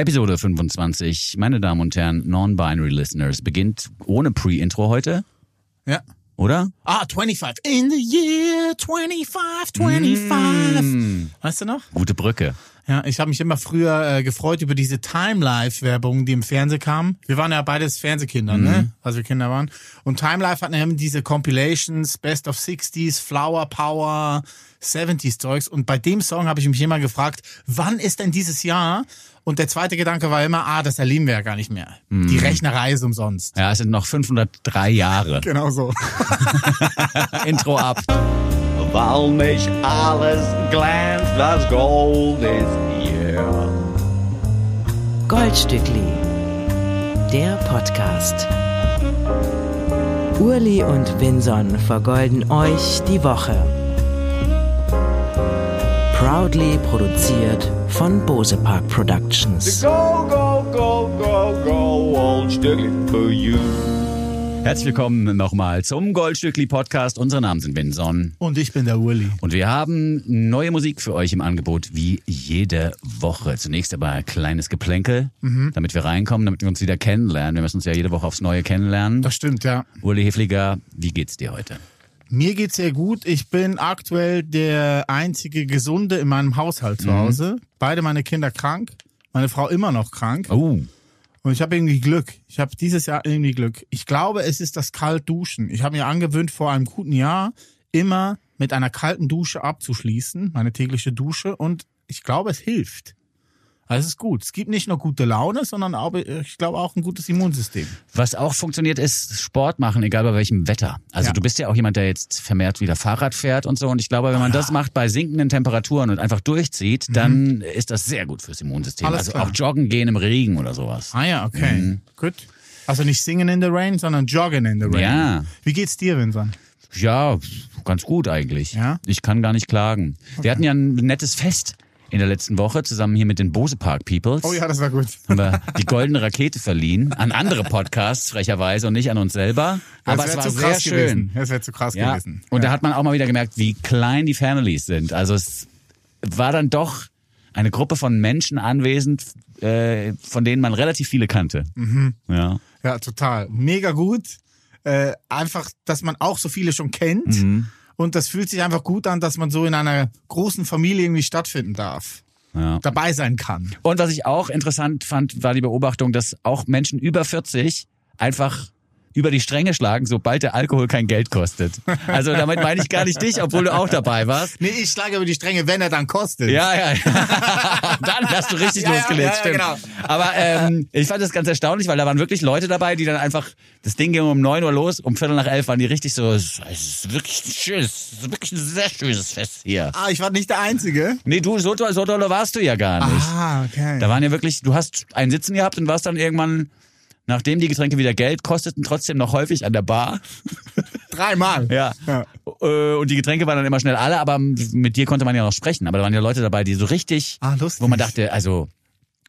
Episode 25, meine Damen und Herren, Non-Binary Listeners, beginnt ohne Pre-Intro heute, Ja. oder? Ah, 25. In the year 25, 25. Mm, Weißt du noch? gute Brücke. Ja, ich habe mich immer früher äh, gefreut über diese Time Life Werbung, die im Fernsehen kam. Wir waren ja beides Fernsehkinder, ne? Als wir Kinder waren. Und Time Life hatten ja immer diese Compilations, Best of 60s, Flower Power, 70s Zeugs. Und bei dem Song habe ich mich immer gefragt, wann ist denn dieses Jahr? Und der zweite Gedanke war immer, ah, das erleben wir ja gar nicht mehr. Die Rechnerei ist umsonst. Ja, es sind noch 503 Jahre. Genau so. Intro ab. Weil nicht alles glänzt, was Gold ist hier. Goldstückli, der Podcast. Urli und Vinson vergolden euch die Woche. Proudly produziert von Bose Park Productions. Go, go, go, go, go, old Stückli for you. Herzlich willkommen nochmal zum Goldstückli Podcast. Unsere Namen sind Vinson. Und ich bin der Uli. Und wir haben neue Musik für euch im Angebot, wie jede Woche. Zunächst aber ein kleines Geplänkel, damit wir reinkommen, damit wir uns wieder kennenlernen. Wir müssen uns ja jede Woche aufs Neue kennenlernen. Das stimmt, ja. Uli Hefliger, wie geht's dir heute? Mir geht's sehr gut. Ich bin aktuell der einzige Gesunde in meinem Haushalt zu Hause. Beide meine Kinder krank. Meine Frau immer noch krank. Oh, Und ich habe irgendwie Glück. Ich habe dieses Jahr irgendwie Glück. Ich glaube, es ist das Kaltduschen. Ich habe mir angewöhnt, vor einem guten Jahr immer mit einer kalten Dusche abzuschließen, meine tägliche Dusche. Und ich glaube, es hilft. Also es ist gut. Es gibt nicht nur gute Laune, sondern auch, ich glaube auch ein gutes Immunsystem. was auch funktioniert, ist Sport machen, egal bei welchem Wetter. Also Ja. du bist ja auch jemand, der jetzt vermehrt wieder Fahrrad fährt und so. Und ich glaube, wenn man das macht bei sinkenden Temperaturen und einfach durchzieht, dann ist das sehr gut fürs Immunsystem. Alles also klar. auch joggen gehen im Regen oder sowas. Ah ja, okay. Gut. Also nicht singen in the rain, sondern joggen in the rain. Ja. Wie geht's dir, Vincent? Ja, ganz gut eigentlich. Ja? Ich kann gar nicht klagen. Wir hatten ja ein nettes Fest in der letzten Woche zusammen hier mit den Bose Park Peoples. Oh ja, das war gut. Haben wir die goldene Rakete verliehen an andere Podcasts frecherweise und nicht an uns selber. Aber Das es wär war zu sehr krass schön. Gewesen. Das wäre zu krass Ja. gewesen. Und ja. da hat man auch mal wieder gemerkt, wie klein die Families sind. Also es war dann doch eine Gruppe von Menschen anwesend, äh, von denen man relativ viele kannte. Mhm. Ja. Ja, total. Mega gut. Äh, einfach, dass man auch so viele schon kennt. Mhm. Und das fühlt sich einfach gut an, dass man so in einer großen Familie irgendwie stattfinden darf. ja. Dabei sein kann. Und was ich auch interessant fand, war die Beobachtung, dass auch Menschen über 40 einfach über die Stränge schlagen, sobald der Alkohol kein Geld kostet. Also damit meine ich gar nicht dich, obwohl du auch dabei warst. Nee, ich schlage über die Stränge, wenn er dann kostet. Ja, ja. Dann hast du richtig Ja, losgelegt, ja, ja, stimmt. genau. Aber ähm, ich fand das ganz erstaunlich, weil da waren wirklich Leute dabei, die dann einfach, das Ding ging um neun Uhr los, um Viertel nach elf waren die richtig so, es ist wirklich ein schönes, es ist wirklich ein sehr schönes Fest hier. Ah, ich war nicht der Einzige. Nee, du, so, toll- so dolle warst du ja gar nicht. Ah, okay. Da waren ja wirklich, du hast ein Sitzen gehabt und warst dann irgendwann, nachdem die Getränke wieder Geld kosteten, trotzdem noch häufig an der Bar. Dreimal. Ja. Ja. Äh, Und die Getränke waren dann immer schnell alle, aber mit dir konnte man ja noch sprechen. Aber da waren ja Leute dabei, die so richtig, Ah, lustig. wo man dachte, also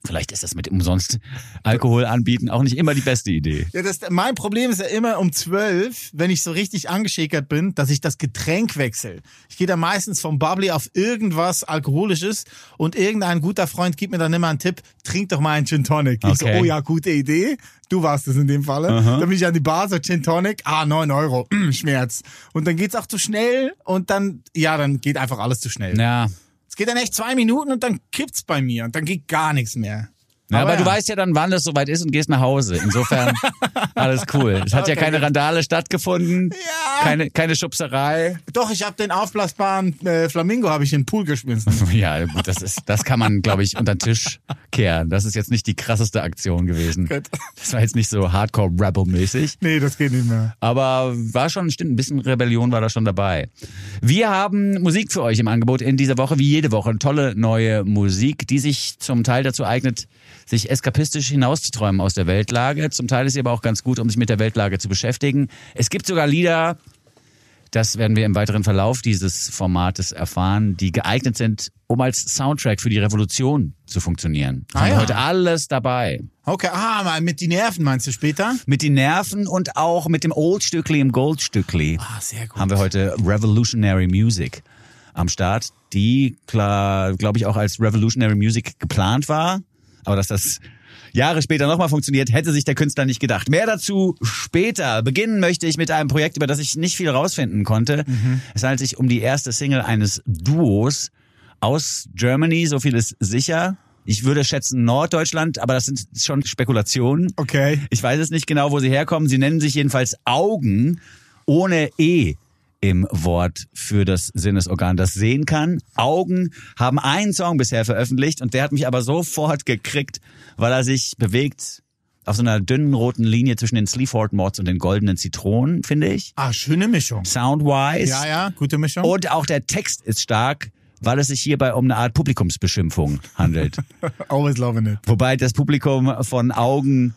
vielleicht ist das mit umsonst Alkohol anbieten auch nicht immer die beste Idee. Ja, das, mein Problem ist ja immer um zwölf, wenn ich so richtig angeschäkert bin, dass ich das Getränk wechsle. Ich gehe da meistens vom Bubbly auf irgendwas Alkoholisches und irgendein guter Freund gibt mir dann immer einen Tipp, trink doch mal einen Gin Tonic. Ich so, Okay. oh ja, gute Idee. Du warst es in dem Falle. Dann bin ich an die Bar, so Gin Tonic, ah, neun Euro, Schmerz. Und dann geht's auch zu schnell und dann, ja, dann geht einfach alles zu schnell. Ja. Es geht dann echt zwei Minuten und dann kippt's bei mir und dann geht gar nichts mehr. Ja, aber, ja. du weißt ja dann, wann es soweit ist und gehst nach Hause. Insofern alles cool. Es hat ja Okay. keine Randale stattgefunden, Ja. keine, keine Schubserei. Doch, ich habe den aufblasbaren äh, Flamingo habe ich in den Pool geschmissen. Ja, gut, das ist, das kann man, glaube ich, unter den Tisch kehren. Das ist jetzt nicht die krasseste Aktion gewesen. Das war jetzt nicht so Hardcore-Rebel-mäßig. Nee, das geht nicht mehr. Aber war schon, stimmt, ein bisschen Rebellion war da schon dabei. Wir haben Musik für euch im Angebot in dieser Woche, wie jede Woche. Tolle neue Musik, die sich zum Teil dazu eignet, sich eskapistisch hinauszuträumen aus der Weltlage. Zum Teil ist sie aber auch ganz gut, um sich mit der Weltlage zu beschäftigen. Es gibt sogar Lieder, das werden wir im weiteren Verlauf dieses Formates erfahren, die geeignet sind, um als Soundtrack für die Revolution zu funktionieren. Ah, ja. heute alles dabei. Okay, ah, mal mit die Nerven meinst du später? Mit den Nerven und auch mit dem Old-Stückli im Gold-Stückli. Ah, sehr gut. haben wir heute Revolutionary Music am Start, die klar, glaube ich, auch als Revolutionary Music geplant war, Aber dass das Jahre später nochmal funktioniert, hätte sich der Künstler nicht gedacht. Mehr dazu später. Beginnen möchte ich mit einem Projekt, über das ich nicht viel rausfinden konnte. Es handelt sich um die erste Single eines Duos aus Germany, so viel ist sicher. Ich würde schätzen Norddeutschland, aber das sind schon Spekulationen. Okay. Ich weiß es nicht genau, wo sie herkommen. Sie nennen sich jedenfalls Augen ohne E im Wort für das Sinnesorgan, das sehen kann. Augen haben einen Song bisher veröffentlicht und der hat mich aber sofort gekriegt, weil er sich bewegt auf so einer dünnen roten Linie zwischen den Sleaford Mods und den goldenen Zitronen, finde ich. Ah, schöne Mischung. Soundwise. Ja, ja, gute Mischung. Und auch der Text ist stark, weil es sich hierbei um eine Art Publikumsbeschimpfung handelt. Always loving it. Wobei das Publikum von Augen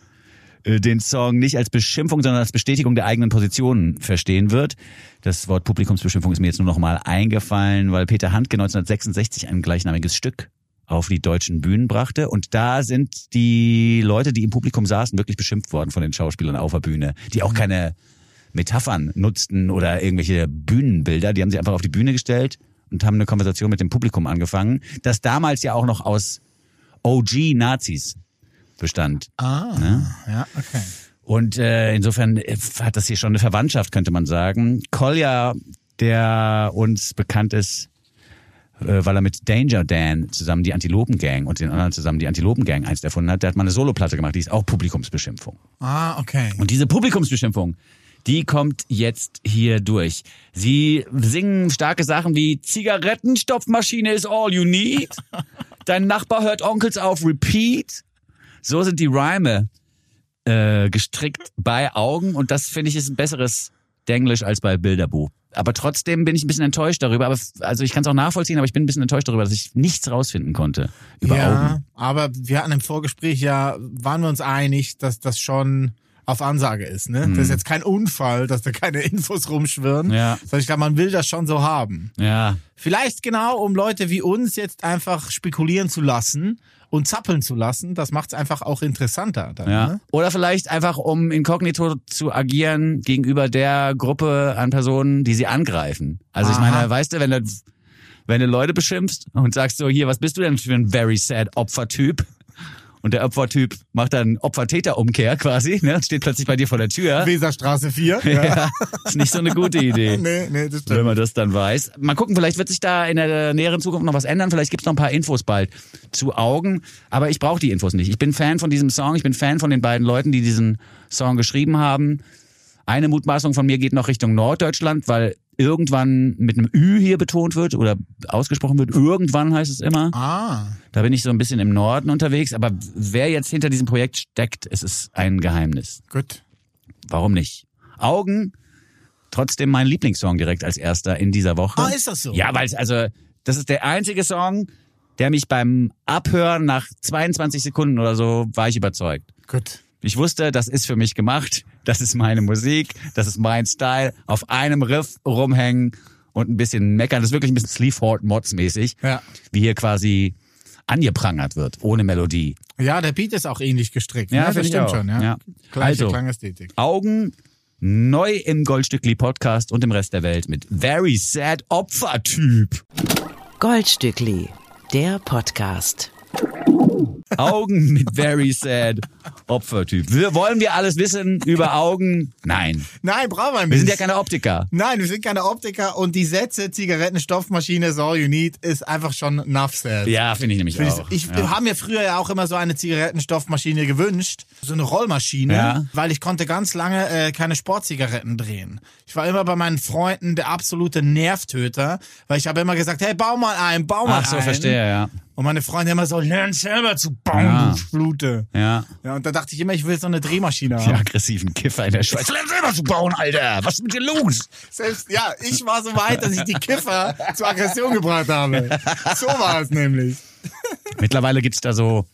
den Song nicht als Beschimpfung, sondern als Bestätigung der eigenen Positionen verstehen wird. Das Wort Publikumsbeschimpfung ist mir jetzt nur noch mal eingefallen, weil Peter Handke 1966 ein gleichnamiges Stück auf die deutschen Bühnen brachte. Und da sind die Leute, die im Publikum saßen, wirklich beschimpft worden von den Schauspielern auf der Bühne, die auch keine Metaphern nutzten oder irgendwelche Bühnenbilder. Die haben sie einfach auf die Bühne gestellt und haben eine Konversation mit dem Publikum angefangen, das damals ja auch noch aus OG-Nazis bestand. Ah, ja, okay. Und äh, insofern äh, hat das hier schon eine Verwandtschaft, könnte man sagen. Kolja, der uns bekannt ist, äh, weil er mit Danger Dan zusammen die Antilopen Gang und den anderen zusammen die Antilopen Gang einst erfunden hat, der hat mal eine Soloplatte gemacht, die ist auch Publikumsbeschimpfung. Ah, okay. Und diese Publikumsbeschimpfung, die kommt jetzt hier durch. Sie singen starke Sachen wie Zigarettenstopfmaschine is all you need. Dein Nachbar hört Onkels auf Repeat. So sind die Reime äh, gestrickt bei Augen und das finde ich ist ein besseres Denglisch als bei Bilderbuch. Aber trotzdem bin ich ein bisschen enttäuscht darüber. Aber also ich kann es auch nachvollziehen, aber ich bin ein bisschen enttäuscht darüber, dass ich nichts rausfinden konnte über ja, Augen. aber wir hatten im Vorgespräch ja, waren wir uns einig, dass das schon auf Ansage ist. Ne? Das ist jetzt kein Unfall, dass da keine Infos rumschwirren. Mhm. Ja. Sondern ich glaube, man will das schon so haben. Ja, Vielleicht genau, um Leute wie uns jetzt einfach spekulieren zu lassen und zappeln zu lassen. Das macht es einfach auch interessanter. Dann, Ja. Ne? Oder vielleicht einfach, um inkognito zu agieren gegenüber der Gruppe an Personen, die sie angreifen. Also ich Aha. meine, weißt du, wenn du, wenn du Leute beschimpfst und sagst so, hier, was bist du denn für ein very sad Opfertyp? Und der Opfertyp macht dann Opfer-Täter-Umkehr quasi, ne? steht plötzlich bei dir vor der Tür. Weserstraße 4. Ja, ist nicht so eine gute Idee. nee, nee, das Wenn stimmt. man das dann weiß. Mal gucken, vielleicht wird sich da in der näheren Zukunft noch was ändern. Vielleicht gibt's noch ein paar Infos bald zu Augen. Aber ich brauche die Infos nicht. Ich bin Fan von diesem Song. Ich bin Fan von den beiden Leuten, die diesen Song geschrieben haben. Eine Mutmaßung von mir geht noch Richtung Norddeutschland, weil irgendwann mit einem Ü hier betont wird oder ausgesprochen wird. Irgendwann heißt es immer. Ah, Da bin ich so ein bisschen im Norden unterwegs. Aber wer jetzt hinter diesem Projekt steckt, es ist ein Geheimnis. gut. Warum nicht? Augen, trotzdem mein Lieblingssong direkt als erster in dieser Woche. Ah, ist das so? Ja, weil es also, das ist der einzige Song, der mich beim Abhören nach 22 Sekunden oder so war ich überzeugt. Gut. Ich wusste, das ist für mich gemacht, das ist meine Musik, das ist mein Style, auf einem Riff rumhängen und ein bisschen meckern. Das ist wirklich ein bisschen Sleaford Mods mäßig, Ja. wie hier quasi angeprangert wird, ohne Melodie. Ja, der Beat ist auch ähnlich gestrickt. Ja, ne? das stimmt auch. schon. Ja. Ja. Gleiche Also. Klangästhetik. Augen neu im Goldstückli Podcast und im Rest der Welt mit Very Sad Opfertyp. Goldstückli, der Podcast. Augen mit Very Sad Opfertyp. Wir, wollen wir alles wissen über Augen? Nein. Nein, brauchen wir nicht. Wir sind ja keine Optiker. Nein, wir sind keine Optiker und die Sätze Zigarettenstoffmaschine is all you need ist einfach schon enough said. Ja, finde ich nämlich Find auch. Ich, ich ja. habe mir früher ja auch immer so eine Zigarettenstoffmaschine gewünscht, so eine Rollmaschine, Ja. weil ich konnte ganz lange äh, keine Sportzigaretten drehen. Ich war immer bei meinen Freunden der absolute Nervtöter, weil ich habe immer gesagt, hey, bau mal ein, bau mal Ach so, ein. verstehe, ja. Und meine Freunde immer so, lern selber zu bauen, Ja. du Flute. Ja. Ja, und da dachte ich immer, ich will so eine Drehmaschine Die haben. aggressiven Kiffer in der Schweiz. Lern selber zu bauen, Alter. Was ist mit dir los? Selbst, ja, ich war so weit, dass ich die Kiffer zur Aggression gebracht habe. So war es nämlich. Mittlerweile gibt's da so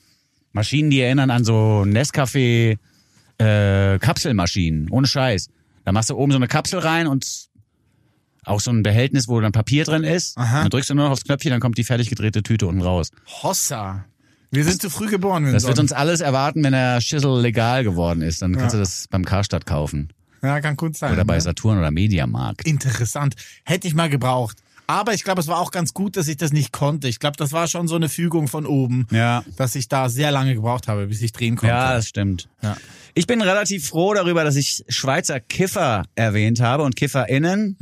Maschinen, die erinnern an so Nescafé äh, Kapselmaschinen. Ohne Scheiß. Da machst du oben so eine Kapsel rein und auch so ein Behältnis, wo dann Papier drin ist. Aha. Dann drückst du nur noch aufs Knöpfchen, dann kommt die fertig gedrehte Tüte unten raus. Hossa. Wir sind zu früh geboren, Das wird uns alles erwarten, wenn der Schissel legal geworden ist. Dann kannst Ja. du das beim Karstadt kaufen. Ja, kann gut sein. Oder bei ne? Saturn oder Mediamarkt. Interessant. Hätte ich mal gebraucht. Aber ich glaube, es war auch ganz gut, dass ich das nicht konnte. Ich glaube, das war schon so eine Fügung von oben, Ja. dass ich da sehr lange gebraucht habe, bis ich drehen konnte. Ja, das stimmt. Ja. Ich bin relativ froh darüber, dass ich Schweizer Kiffer erwähnt habe und KifferInnen.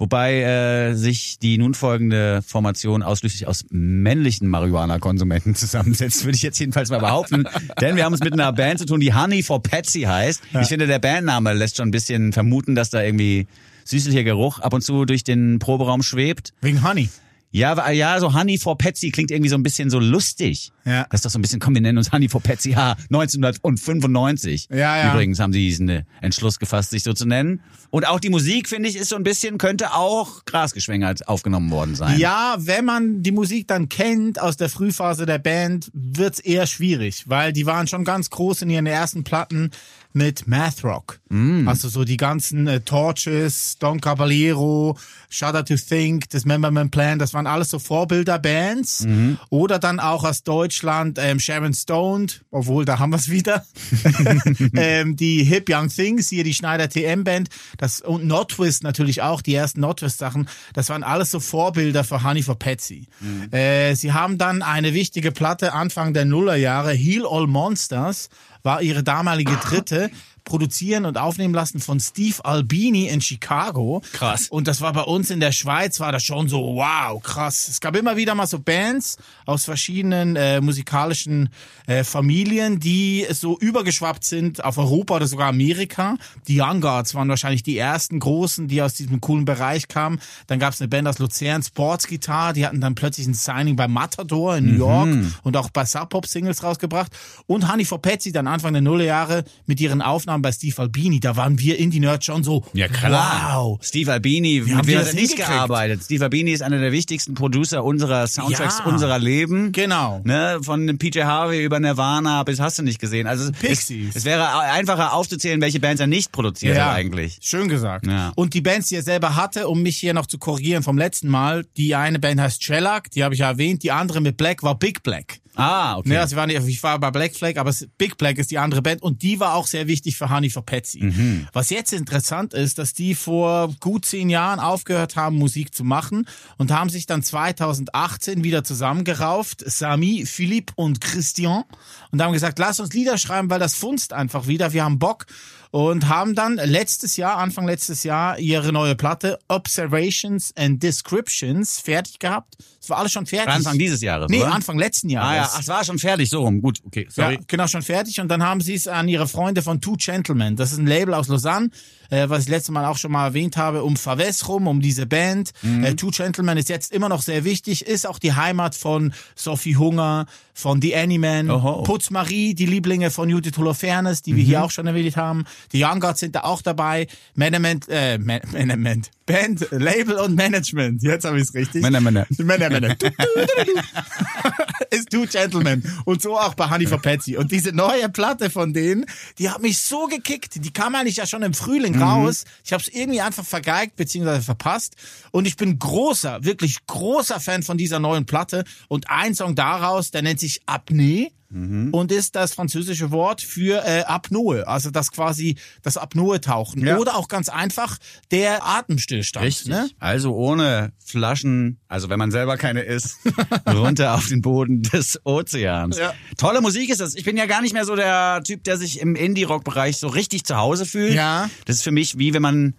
Wobei äh, sich die nun folgende Formation ausschließlich aus männlichen Marihuana-Konsumenten zusammensetzt, würde ich jetzt jedenfalls mal behaupten. Denn wir haben es mit einer Band zu tun, die Honey for Patsy heißt. Ich finde, der Bandname lässt schon ein bisschen vermuten, dass da irgendwie süßlicher Geruch ab und zu durch den Proberaum schwebt. Wegen Honey. Ja, ja, so Honey for Patsy klingt irgendwie so ein bisschen so lustig. Ja. Das ist doch so ein bisschen, komm, wir nennen uns Honey for Patsy, ha, 1995. Ja, ja. Übrigens haben sie diesen äh, Entschluss gefasst, sich so zu nennen. Und auch die Musik, finde ich, ist so ein bisschen, könnte auch grasgeschwängert aufgenommen worden sein. Ja, wenn man die Musik dann kennt aus der Frühphase der Band, wird's eher schwierig, weil die waren schon ganz groß in ihren ersten Platten mit Math Rock. Also so die ganzen äh, Torches, Don Caballero, Shudder to Think, Dismemberment Plan, das waren alles so Vorbilderbands. Oder dann auch aus Deutschland ähm, Sharon Stoned, obwohl da haben wir's wieder. ähm, die Hip Young Things, hier die Schneider TM Band, das und Notwist natürlich auch, die ersten Notwist Sachen, das waren alles so Vorbilder für Honey for Patsy. Äh, sie haben dann eine wichtige Platte Anfang der Nullerjahre, Heal All Monsters, war ihre damalige dritte, produzieren und aufnehmen lassen von Steve Albini in Chicago. Krass. Und das war bei uns in der Schweiz, war das schon so, wow, krass. Es gab immer wieder mal so Bands aus verschiedenen äh, musikalischen äh, Familien, die so übergeschwappt sind auf Europa oder sogar Amerika. Die Young Guards waren wahrscheinlich die ersten großen, die aus diesem coolen Bereich kamen. Dann gab es eine Band aus Luzern, Sports Guitar, die hatten dann plötzlich ein Signing bei Matador in New York und auch bei Sub Pop Singles rausgebracht. Und Honey for Patsy dann Anfang der Nullerjahre mit ihren Aufnahmen bei Steve Albini. Da waren wir Indie-Nerds schon so, wow. Steve Albini, haben mit die wem das nicht gearbeitet? Steve Albini ist einer der wichtigsten Producer unserer Soundtracks Ja. unserer Leben. Genau. Ne, von PJ Harvey über Nirvana bis hast du nicht gesehen. Also Pixies. Es, es wäre einfacher aufzuzählen, welche Bands er nicht produziert hat eigentlich. Schön gesagt. Ja. Und die Bands, die er selber hatte, um mich hier noch zu korrigieren vom letzten Mal, die eine Band heißt Shellac, die habe ich ja erwähnt, die andere mit Black war Big Black. Ah, okay. Ne, also ich, war nicht, ich war bei Black Flag, aber Big Black ist die andere Band und die war auch sehr wichtig für Honey for Patsy. Mhm. Was jetzt interessant ist, dass die vor gut zehn Jahren aufgehört haben, Musik zu machen und haben sich dann 2018 wieder zusammengerauft, Sami, Philipp und Christian, und haben gesagt, lass uns Lieder schreiben, weil das funzt einfach wieder, wir haben Bock und haben dann letztes Jahr, Anfang letztes Jahr, ihre neue Platte Observations and Descriptions fertig gehabt. Es war alles schon fertig. Anfang dieses Jahres, Nee, oder? Anfang letzten Jahres. Ah ja, ach, es war schon fertig, so rum. Gut, okay, sorry. Ja, genau, schon fertig. Und dann haben sie es an ihre Freunde von Two Gentlemen. Das ist ein Label aus Lausanne, äh, was ich letztes Mal auch schon mal erwähnt habe, um Faves rum, um diese Band. Mhm. Äh, Two Gentlemen ist jetzt immer noch sehr wichtig, ist auch die Heimat von Sophie Hunger, von The Anyman, Oho. Putz Marie, die Lieblinge von Judith Holofernes, die wir Mhm. hier auch schon erwähnt haben. Die Young Gods sind da auch dabei. Management, äh, Man Management, Band, Label und Management. Jetzt habe ich es richtig. Männer, Männer. Männer, Männer. ist Two Gentlemen. Und so auch bei Honey for Patsy. Und diese neue Platte von denen, die hat mich so gekickt. Die kam eigentlich ja schon im Frühling Mhm. raus. Ich habe es irgendwie einfach vergeigt bzw. verpasst. Und ich bin großer, wirklich großer Fan von dieser neuen Platte. Und ein Song daraus, der nennt sich Apnee. Mhm. Und ist das französische Wort für äh, Apnoe, also das quasi das Apnoe-Tauchen. Ja. Oder auch ganz einfach der Atemstillstand. Richtig. Ne? Also ohne Flaschen, also wenn man selber keine isst, runter auf den Boden des Ozeans. Ja. Tolle Musik ist das. Ich bin ja gar nicht mehr so der Typ, der sich im Indie-Rock-Bereich so richtig zu Hause fühlt. Ja. Das ist für mich wie wenn man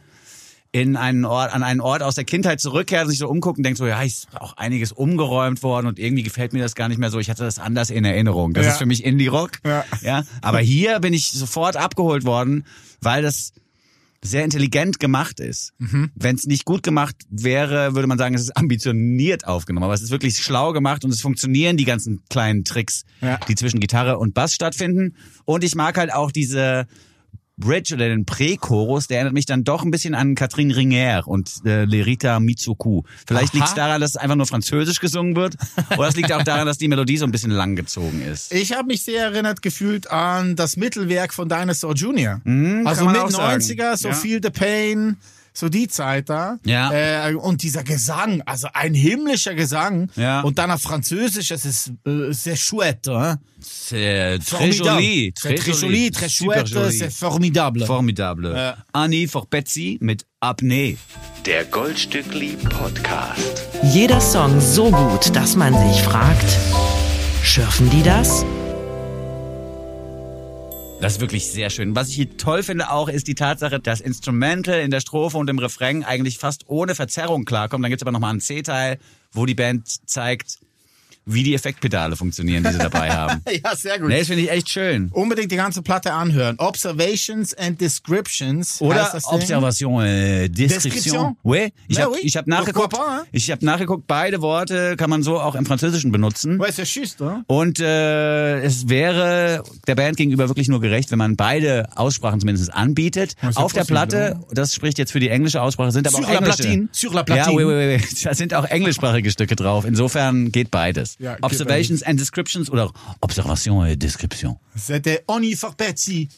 in einen Ort, an einen Ort aus der Kindheit zurückkehrt und sich so umguckt und denkt so, ja, ist auch einiges umgeräumt worden und irgendwie gefällt mir das gar nicht mehr so. Ich hatte das anders in Erinnerung. Das Ja. ist für mich Indie-Rock. Ja. ja. Aber hier bin ich sofort abgeholt worden, weil das sehr intelligent gemacht ist. Wenn es nicht gut gemacht wäre, würde man sagen, es ist ambitioniert aufgenommen. Aber es ist wirklich schlau gemacht und es funktionieren die ganzen kleinen Tricks, Ja. die zwischen Gitarre und Bass stattfinden. Und ich mag halt auch diese Bridge oder den Prä-Chorus, der erinnert mich dann doch ein bisschen an Catherine Ringer und äh, Lerita Mitsuku. Vielleicht liegt es daran, dass es einfach nur französisch gesungen wird. oder es liegt auch daran, dass die Melodie so ein bisschen langgezogen ist. Ich habe mich sehr erinnert gefühlt an das Mittelwerk von Dinosaur Jr. also Mhm, man mit auch sagen. 90er, so Ja. Feel the Pain, so die Zeit da. Ja. Äh, und dieser Gesang, also ein himmlischer Gesang. Ja. Und dann auf Französisch, das ist äh, sehr chouette. Hein? C'est très Formidable. joli. C'est très joli, très chouette, c'est formidable. Formidable. Ja. Annie Forpetzi mit Apnee. Der Goldstückli Podcast. Jeder Song so gut, dass man sich fragt, schürfen die das? Das ist wirklich sehr schön. Was ich hier toll finde auch, ist die Tatsache, dass Instrumental in der Strophe und im Refrain eigentlich fast ohne Verzerrung klarkommen. Dann gibt's aber nochmal einen C-Teil, wo die Band zeigt, wie die Effektpedale funktionieren, die sie dabei haben. ja, sehr gut. Nee, das finde ich echt schön. Unbedingt die ganze Platte anhören. Observations and Descriptions. Oder. Observation, äh, Description. Description? Oui. Ich Ja, habe oui. ich hab nachgeguckt. Ich habe nachgeguckt. Beide Worte kann man so auch im Französischen benutzen. Ouais, c'est juste, hein? Und äh, es wäre der Band gegenüber wirklich nur gerecht, wenn man beide Aussprachen zumindest anbietet. Ja, ja Auf der Platte, das spricht jetzt für die englische Aussprache, sind aber Sur auch la englische. platine, sur la Ja, platine. oui, oui, oui. Da sind auch englischsprachige Stücke drauf. Insofern geht beides. Ja, geht Observations and Descriptions oder Observation et Description. C'était Oni.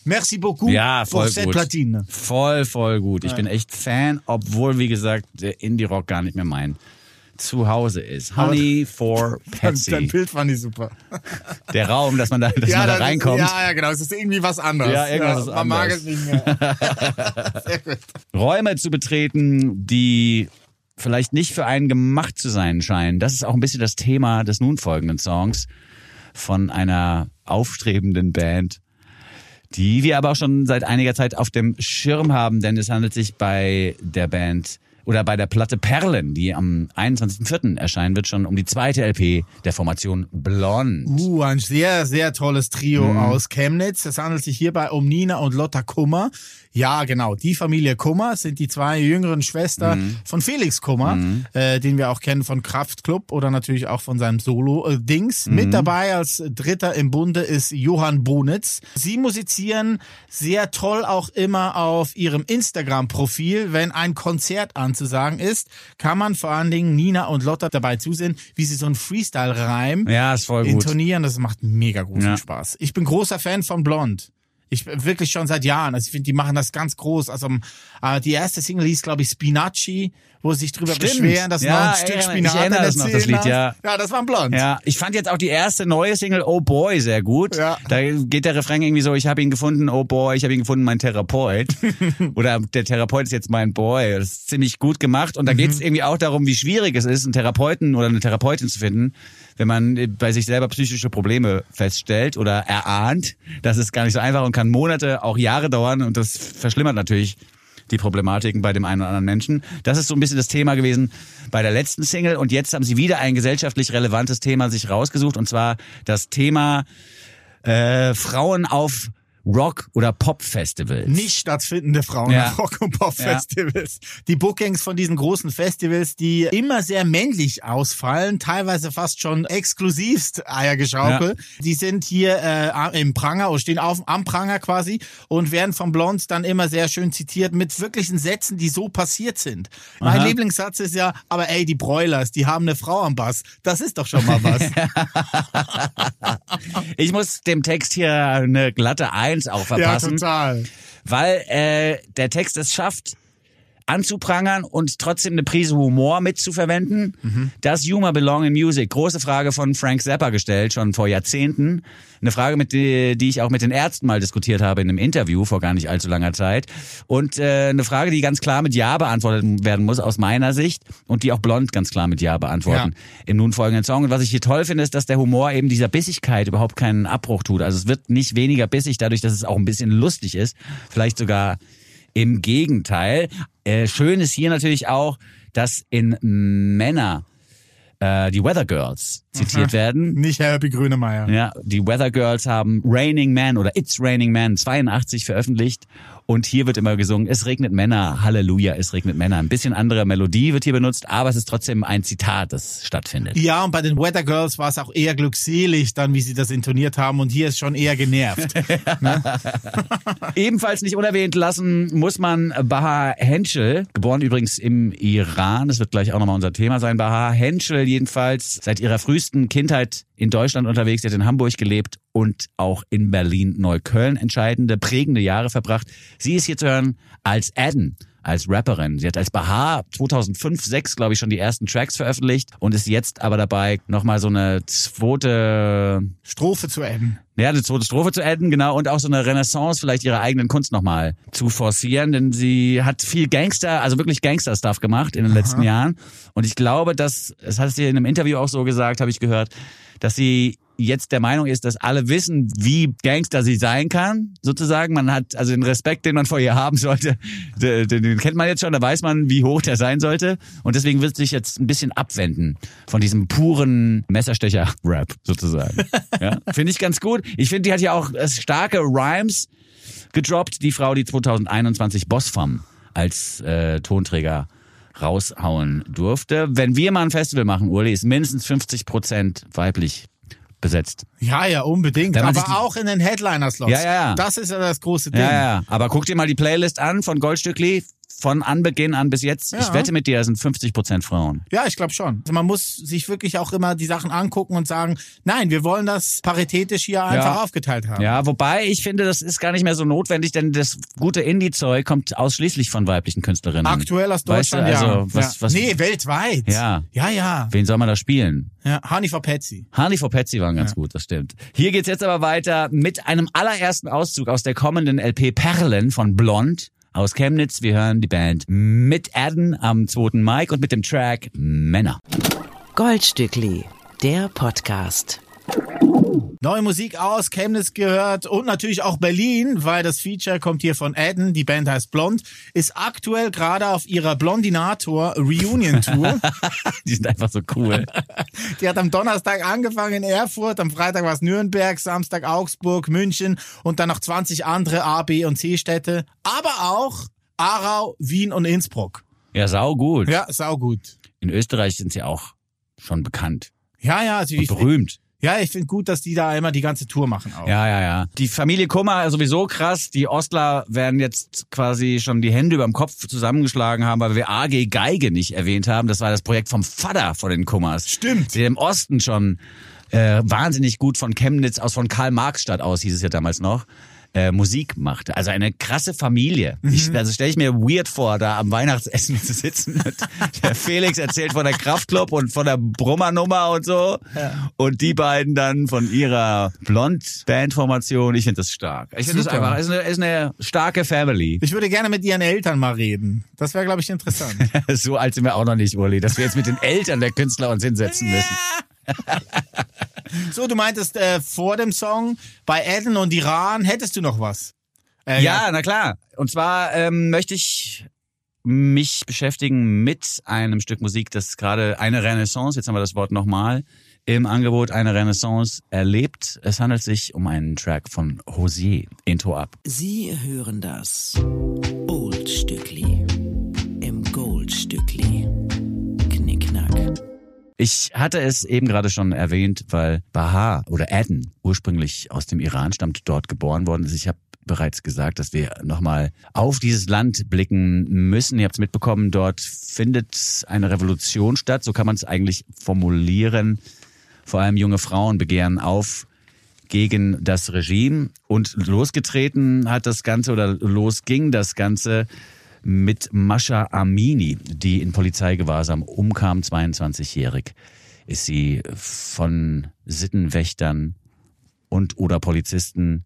Merci beaucoup Ja, pour voll cette gut. platine. Voll, voll gut. Ich bin echt Fan, obwohl, wie gesagt, der Indie-Rock gar nicht mehr mein Zuhause ist. Honey for Dein Patsy. Bild fand ich super. Der Raum, dass man da, dass man da das ist- reinkommt. Ja, ja, genau. Es ist irgendwie was anderes. Ja, irgendwas ist man mag anders. es nicht mehr. Sehr gut. Räume zu betreten, die vielleicht nicht für einen gemacht zu sein scheinen. Das ist auch ein bisschen das Thema des nun folgenden Songs von einer aufstrebenden Band, die wir aber auch schon seit einiger Zeit auf dem Schirm haben, denn es handelt sich bei der Band oder bei der Platte Perlen, die am 21.04. erscheinen wird, schon um die zweite LP der Formation Blond. Uh, ein sehr, sehr tolles Trio Mhm. aus Chemnitz. Es handelt sich hierbei um Nina und Lotta Kummer. Ja, genau. Die Familie Kummer sind die zwei jüngeren Schwestern Mhm. von Felix Kummer, äh, den wir auch kennen von Kraftklub oder natürlich auch von seinem Solo-Dings. Mhm. Mit dabei als Dritter im Bunde ist Johann Bonitz. Sie musizieren sehr toll auch immer auf ihrem Instagram-Profil. Wenn ein Konzert anzusagen ist, kann man vor allen Dingen Nina und Lotta dabei zusehen, wie sie so ein Freestyle-Reim Ja, ist voll gut. intonieren. Das macht mega großen Ja. Spaß. Ich bin großer Fan von Blond. Ich bin wirklich schon seit Jahren. Also ich finde, die machen das ganz groß. Also äh, die erste Single hieß, glaube ich, Spinacci, wo sie sich drüber Stimmt. beschweren, dass Ja, noch ein Stück Spinat ich erinnere in das noch, das Lied, ja. hast. Ja, das war Blond. Ja, ich fand jetzt auch die erste neue Single Oh Boy sehr gut. Ja. Da geht der Refrain irgendwie so, ich habe ihn gefunden, oh Boy, ich habe ihn gefunden, mein Therapeut. Oder der Therapeut ist jetzt mein Boy. Das ist ziemlich gut gemacht. Und da geht es irgendwie auch darum, wie schwierig es ist, einen Therapeuten oder eine Therapeutin zu finden, wenn man bei sich selber psychische Probleme feststellt oder erahnt. Das ist gar nicht so einfach und kann Monate, auch Jahre dauern. Und das verschlimmert natürlich die Problematiken bei dem einen oder anderen Menschen. Das ist so ein bisschen das Thema gewesen bei der letzten Single und jetzt haben sie wieder ein gesellschaftlich relevantes Thema sich rausgesucht und zwar das Thema äh, Frauen auf Rock- oder Pop-Festivals. Nicht stattfindende Frauen Ja. Rock- und Pop-Festivals. Die Bookings von diesen großen Festivals, die immer sehr männlich ausfallen, teilweise fast schon exklusivst Eiergeschaukel. Die sind hier äh, im Pranger oder stehen auf, am Pranger quasi und werden von Blond dann immer sehr schön zitiert mit wirklichen Sätzen, die so passiert sind. Mein Aha. Lieblingssatz ist ja, aber ey, die Broilers, die haben eine Frau am Bass. Das ist doch schon mal was. Ich muss dem Text hier eine glatte Eins auch ja, verpassen, total. weil äh, der Text es schafft, anzuprangern und trotzdem eine Prise Humor mitzuverwenden. Mhm. Das Humor Belong in Music. Große Frage von Frank Zappa gestellt, schon vor Jahrzehnten. Eine Frage, mit die, ich auch mit den Ärzten mal diskutiert habe in einem Interview vor gar nicht allzu langer Zeit. Und äh, eine Frage, die ganz klar mit Ja beantwortet werden muss, aus meiner Sicht. Und die auch Blond ganz klar mit Ja beantworten im nun folgenden Song. Und was ich hier toll finde, ist, dass der Humor eben dieser Bissigkeit überhaupt keinen Abbruch tut. Also es wird nicht weniger bissig dadurch, dass es auch ein bisschen lustig ist. Vielleicht sogar im Gegenteil. Äh, schön ist hier natürlich auch, dass in Männer äh, die Weather Girls zitiert werden. Nicht Herbie Grönemeyer. Ja, die Weather Girls haben Raining Man oder It's Raining Man 82 veröffentlicht und hier wird immer gesungen, es regnet Männer, Halleluja, es regnet Männer. Ein bisschen andere Melodie wird hier benutzt, aber es ist trotzdem ein Zitat, das stattfindet. Ja, und bei den Weather Girls war es auch eher glückselig, dann wie sie das intoniert haben. Und hier ist schon eher genervt. Ebenfalls nicht unerwähnt lassen muss man Baha Henschel, geboren übrigens im Iran, das wird gleich auch nochmal unser Thema sein. Baha Henschel jedenfalls seit ihrer frühesten Kindheit in Deutschland unterwegs, sie hat in Hamburg gelebt und auch in Berlin-Neukölln entscheidende, prägende Jahre verbracht. Sie ist hier zu hören als Adden als Rapperin. Sie hat als Bahar 2005, 6 glaube ich schon die ersten Tracks veröffentlicht und ist jetzt aber dabei nochmal so eine zweite Strophe zu adden. ja, eine zweite Strophe zu adden, genau, und auch so eine Renaissance vielleicht ihrer eigenen Kunst nochmal zu forcieren, denn sie hat viel Gangster, also wirklich Gangster-Stuff gemacht in den letzten Jahren. Und ich glaube, dass, das hat sie in einem Interview auch so gesagt, habe ich gehört, dass sie jetzt der Meinung ist, dass alle wissen, wie Gangster sie sein kann, sozusagen. Man hat also den Respekt, den man vor ihr haben sollte, den, den kennt man jetzt schon, da weiß man, wie hoch der sein sollte. Und deswegen wird sie sich jetzt ein bisschen abwenden von diesem puren Messerstecher-Rap, sozusagen. Ja, finde ich ganz gut. Ich finde, die hat ja auch äh, starke Rhymes gedroppt, die Frau, die 2021 Bossfam als äh, Tonträger raushauen durfte. Wenn wir mal ein Festival machen, Uli, ist mindestens 50 Prozent weiblich besetzt. Ja, ja, unbedingt. Aber die- auch in den Headliner-Slots. Ja, ja, ja. Das ist ja das große Ding. Ja, ja. Aber guck dir mal die Playlist an von Goldstückli. Von Anbeginn an bis jetzt. Ich Ja. wette mit dir, sind 50 Prozent Frauen. Ja, ich glaube schon. Also man muss sich wirklich auch immer die Sachen angucken und sagen, nein, wir wollen das paritätisch hier einfach aufgeteilt haben. Ja, wobei ich finde, das ist gar nicht mehr so notwendig, denn das gute Indie-Zeug kommt ausschließlich von weiblichen Künstlerinnen. Aktuell aus Weißt du, Deutschland, also, ja. was- ja. was- nee, weltweit. Ja. Ja, ja. Wen soll man da spielen? ja. Honey for Patsy. Harley for Patsy waren ganz gut, das stimmt. Hier geht's jetzt aber weiter mit einem allerersten Auszug aus der kommenden LP Perlen von Blond aus Chemnitz. Wir hören die Band mit Adden am 2. Mai und mit dem Track Männer. Goldstückli, der Podcast. Neue Musik aus Chemnitz gehört und natürlich auch Berlin, weil das Feature kommt hier von Adden, die Band heißt Blond, ist aktuell gerade auf ihrer Blondinator Reunion Tour. Die sind einfach so cool. Die hat am Donnerstag angefangen in Erfurt, am Freitag war es Nürnberg, Samstag Augsburg, München und dann noch 20 andere A, B und C Städte, aber auch Aarau, Wien und Innsbruck. Ja, sau gut. Ja, saugut. In Österreich sind sie auch schon bekannt. Ja, ja, also Und berühmt. Ja, ich finde gut, dass die da immer die ganze Tour machen auch. Ja, ja, ja. Die Familie Kummer sowieso krass. Die Ostler werden jetzt quasi schon die Hände über dem Kopf zusammengeschlagen haben, weil wir AG Geige nicht erwähnt haben. Das war das Projekt vom Vater von den Kummers. Stimmt. Der im Osten schon äh, wahnsinnig gut von Chemnitz aus, von Karl-Marx-Stadt aus, hieß es ja damals noch, äh, Musik machte. Also eine krasse Familie. Ich, also stelle ich mir weird vor, da am Weihnachtsessen zu sitzen. Der Felix erzählt von der Kraftclub und von der Brummernummer und so. Und die beiden dann von ihrer Blond-Bandformation. Ich finde das stark. Ich finde das einfach, ist eine, ist eine starke Family. Ich würde gerne mit ihren Eltern mal reden. Das wäre, glaube ich, interessant. so alt sind wir auch noch nicht, Uli, dass wir jetzt mit den Eltern der Künstler uns hinsetzen müssen. So, du meintest äh, vor dem Song bei Eden und Iran hättest du noch was? Äh, Ja, na klar. Und zwar ähm, möchte ich mich beschäftigen mit einem Stück Musik, das gerade eine Renaissance, jetzt haben wir das Wort nochmal, im Angebot eine Renaissance erlebt. Es handelt sich um einen Track von Hosier, Intro ab. Sie hören das Oldstückli im Ich hatte es eben gerade schon erwähnt, weil Bahar oder Aden ursprünglich aus dem Iran stammt, dort geboren worden ist. Ich habe bereits gesagt, dass wir nochmal auf dieses Land blicken müssen. Ihr habt es mitbekommen, dort findet eine Revolution statt, so kann man es eigentlich formulieren. Vor allem junge Frauen begehren auf gegen das Regime und losgetreten hat das Ganze oder losging das Ganze mit Mascha Amini, die in Polizeigewahrsam umkam, 22-jährig. Ist sie von Sittenwächtern und oder Polizisten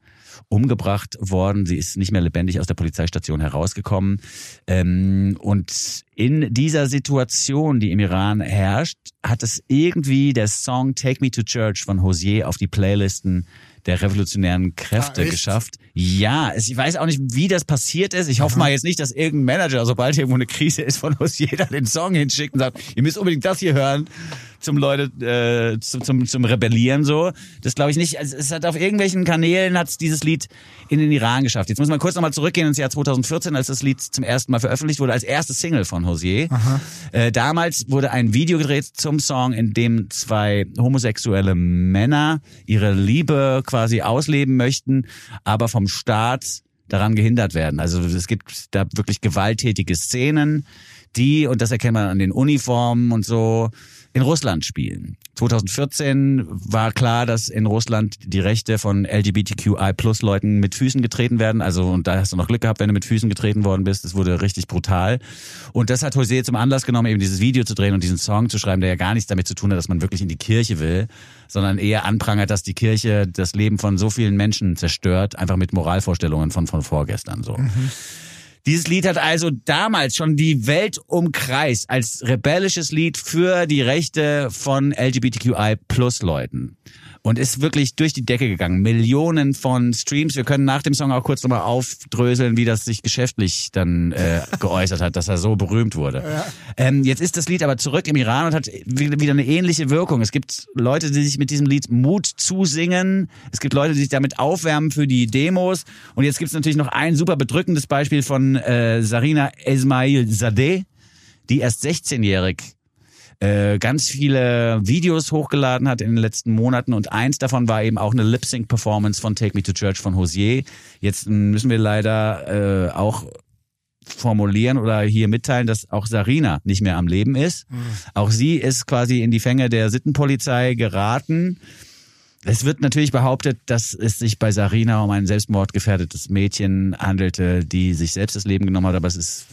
umgebracht worden. Sie ist nicht mehr lebendig aus der Polizeistation herausgekommen. Ähm, und in dieser Situation, die im Iran herrscht, hat es irgendwie der Song Take Me to Church von Hosier auf die Playlisten der revolutionären Kräfte Ah, geschafft. Ja, es, ich weiß auch nicht, wie das passiert ist. Ich hoffe mal jetzt nicht, dass irgendein Manager, sobald irgendwo eine Krise ist, von Hosier da den Song hinschickt und sagt, ihr müsst unbedingt das hier hören zum Leute äh, zum, zum, zum Rebellieren so. Das glaube ich nicht. Also, es hat auf irgendwelchen Kanälen hat dieses Lied in den Iran geschafft. Jetzt muss man kurz nochmal zurückgehen ins Jahr 2014, als das Lied zum ersten Mal veröffentlicht wurde, als erste Single von Hosier. Äh, damals wurde ein Video gedreht zum Song, in dem zwei homosexuelle Männer ihre Liebe quasi ausleben möchten, aber vom Staat daran gehindert werden. Also es gibt da wirklich gewalttätige Szenen, die, und das erkennt man an den Uniformen und so, in Russland spielen. 2014 war klar, dass in Russland die Rechte von LGBTQI-Plus-Leuten mit Füßen getreten werden. Also, und da hast du noch Glück gehabt, wenn du mit Füßen getreten worden bist. Es wurde richtig brutal. Und das hat Jose zum Anlass genommen, eben dieses Video zu drehen und diesen Song zu schreiben, der ja gar nichts damit zu tun hat, dass man wirklich in die Kirche will, sondern eher anprangert, dass die Kirche das Leben von so vielen Menschen zerstört, einfach mit Moralvorstellungen von, von vorgestern so. Dieses Lied hat also damals schon die Welt umkreist als rebellisches Lied für die Rechte von LGBTQI-Plus-Leuten. Und ist wirklich durch die Decke gegangen. Millionen von Streams. Wir können nach dem Song auch kurz nochmal aufdröseln, wie das sich geschäftlich dann äh, geäußert hat, dass er so berühmt wurde. Ähm, jetzt ist das Lied aber zurück im Iran und hat wieder wieder eine ähnliche Wirkung. Es gibt Leute, die sich mit diesem Lied Mut zusingen. Es gibt Leute, die sich damit aufwärmen für die Demos. Und jetzt gibt es natürlich noch ein super bedrückendes Beispiel von äh, Sarina Esmail Zadeh, die erst 16-jährig äh, ganz viele Videos hochgeladen hat in den letzten Monaten und eins davon war eben auch eine Lip-Sync-Performance von Take Me to Church von Hosier. Jetzt müssen wir leider äh, auch formulieren oder hier mitteilen, dass auch Sarina nicht mehr am Leben ist. Auch sie ist quasi in die Fänge der Sittenpolizei geraten. Es wird natürlich behauptet, dass es sich bei Sarina um ein selbstmordgefährdetes Mädchen handelte, die sich selbst das Leben genommen hat, aber es ist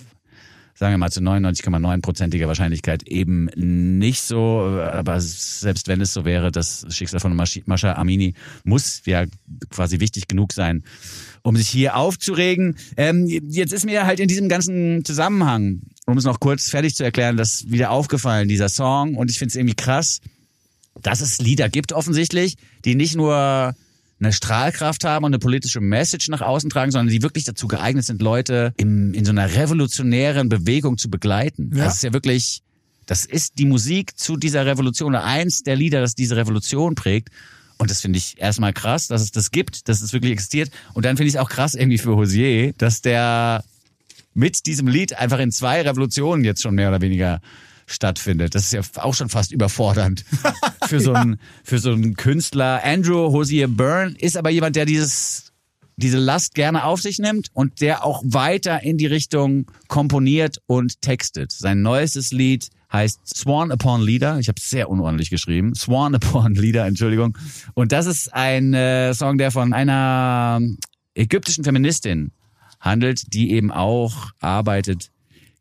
sagen wir mal zu 99,9%iger Wahrscheinlichkeit eben nicht so. Aber selbst wenn es so wäre, das Schicksal von Masch- Mascha Amini muss ja quasi wichtig genug sein, um sich hier aufzuregen. Ähm, jetzt ist mir halt in diesem ganzen Zusammenhang, um es noch kurz fertig zu erklären, das wieder aufgefallen, dieser Song. Und ich finde es irgendwie krass, dass es Lieder gibt offensichtlich, die nicht nur eine Strahlkraft haben und eine politische Message nach außen tragen, sondern die wirklich dazu geeignet sind, Leute im, in so einer revolutionären Bewegung zu begleiten. Ja. Das ist ja wirklich, das ist die Musik zu dieser Revolution oder eins der Lieder, das diese Revolution prägt. Und das finde ich erstmal krass, dass es das gibt, dass es wirklich existiert. Und dann finde ich es auch krass irgendwie für Hosier, dass der mit diesem Lied einfach in zwei Revolutionen jetzt schon mehr oder weniger stattfindet. Das ist ja auch schon fast überfordernd für so einen für so einen Künstler. Andrew Hosier Byrne ist aber jemand, der dieses diese Last gerne auf sich nimmt und der auch weiter in die Richtung komponiert und textet. Sein neuestes Lied heißt Sworn Upon Leader. Ich habe es sehr unordentlich geschrieben. Sworn Upon Leader, Entschuldigung. Und das ist ein äh, Song, der von einer ägyptischen Feministin handelt, die eben auch arbeitet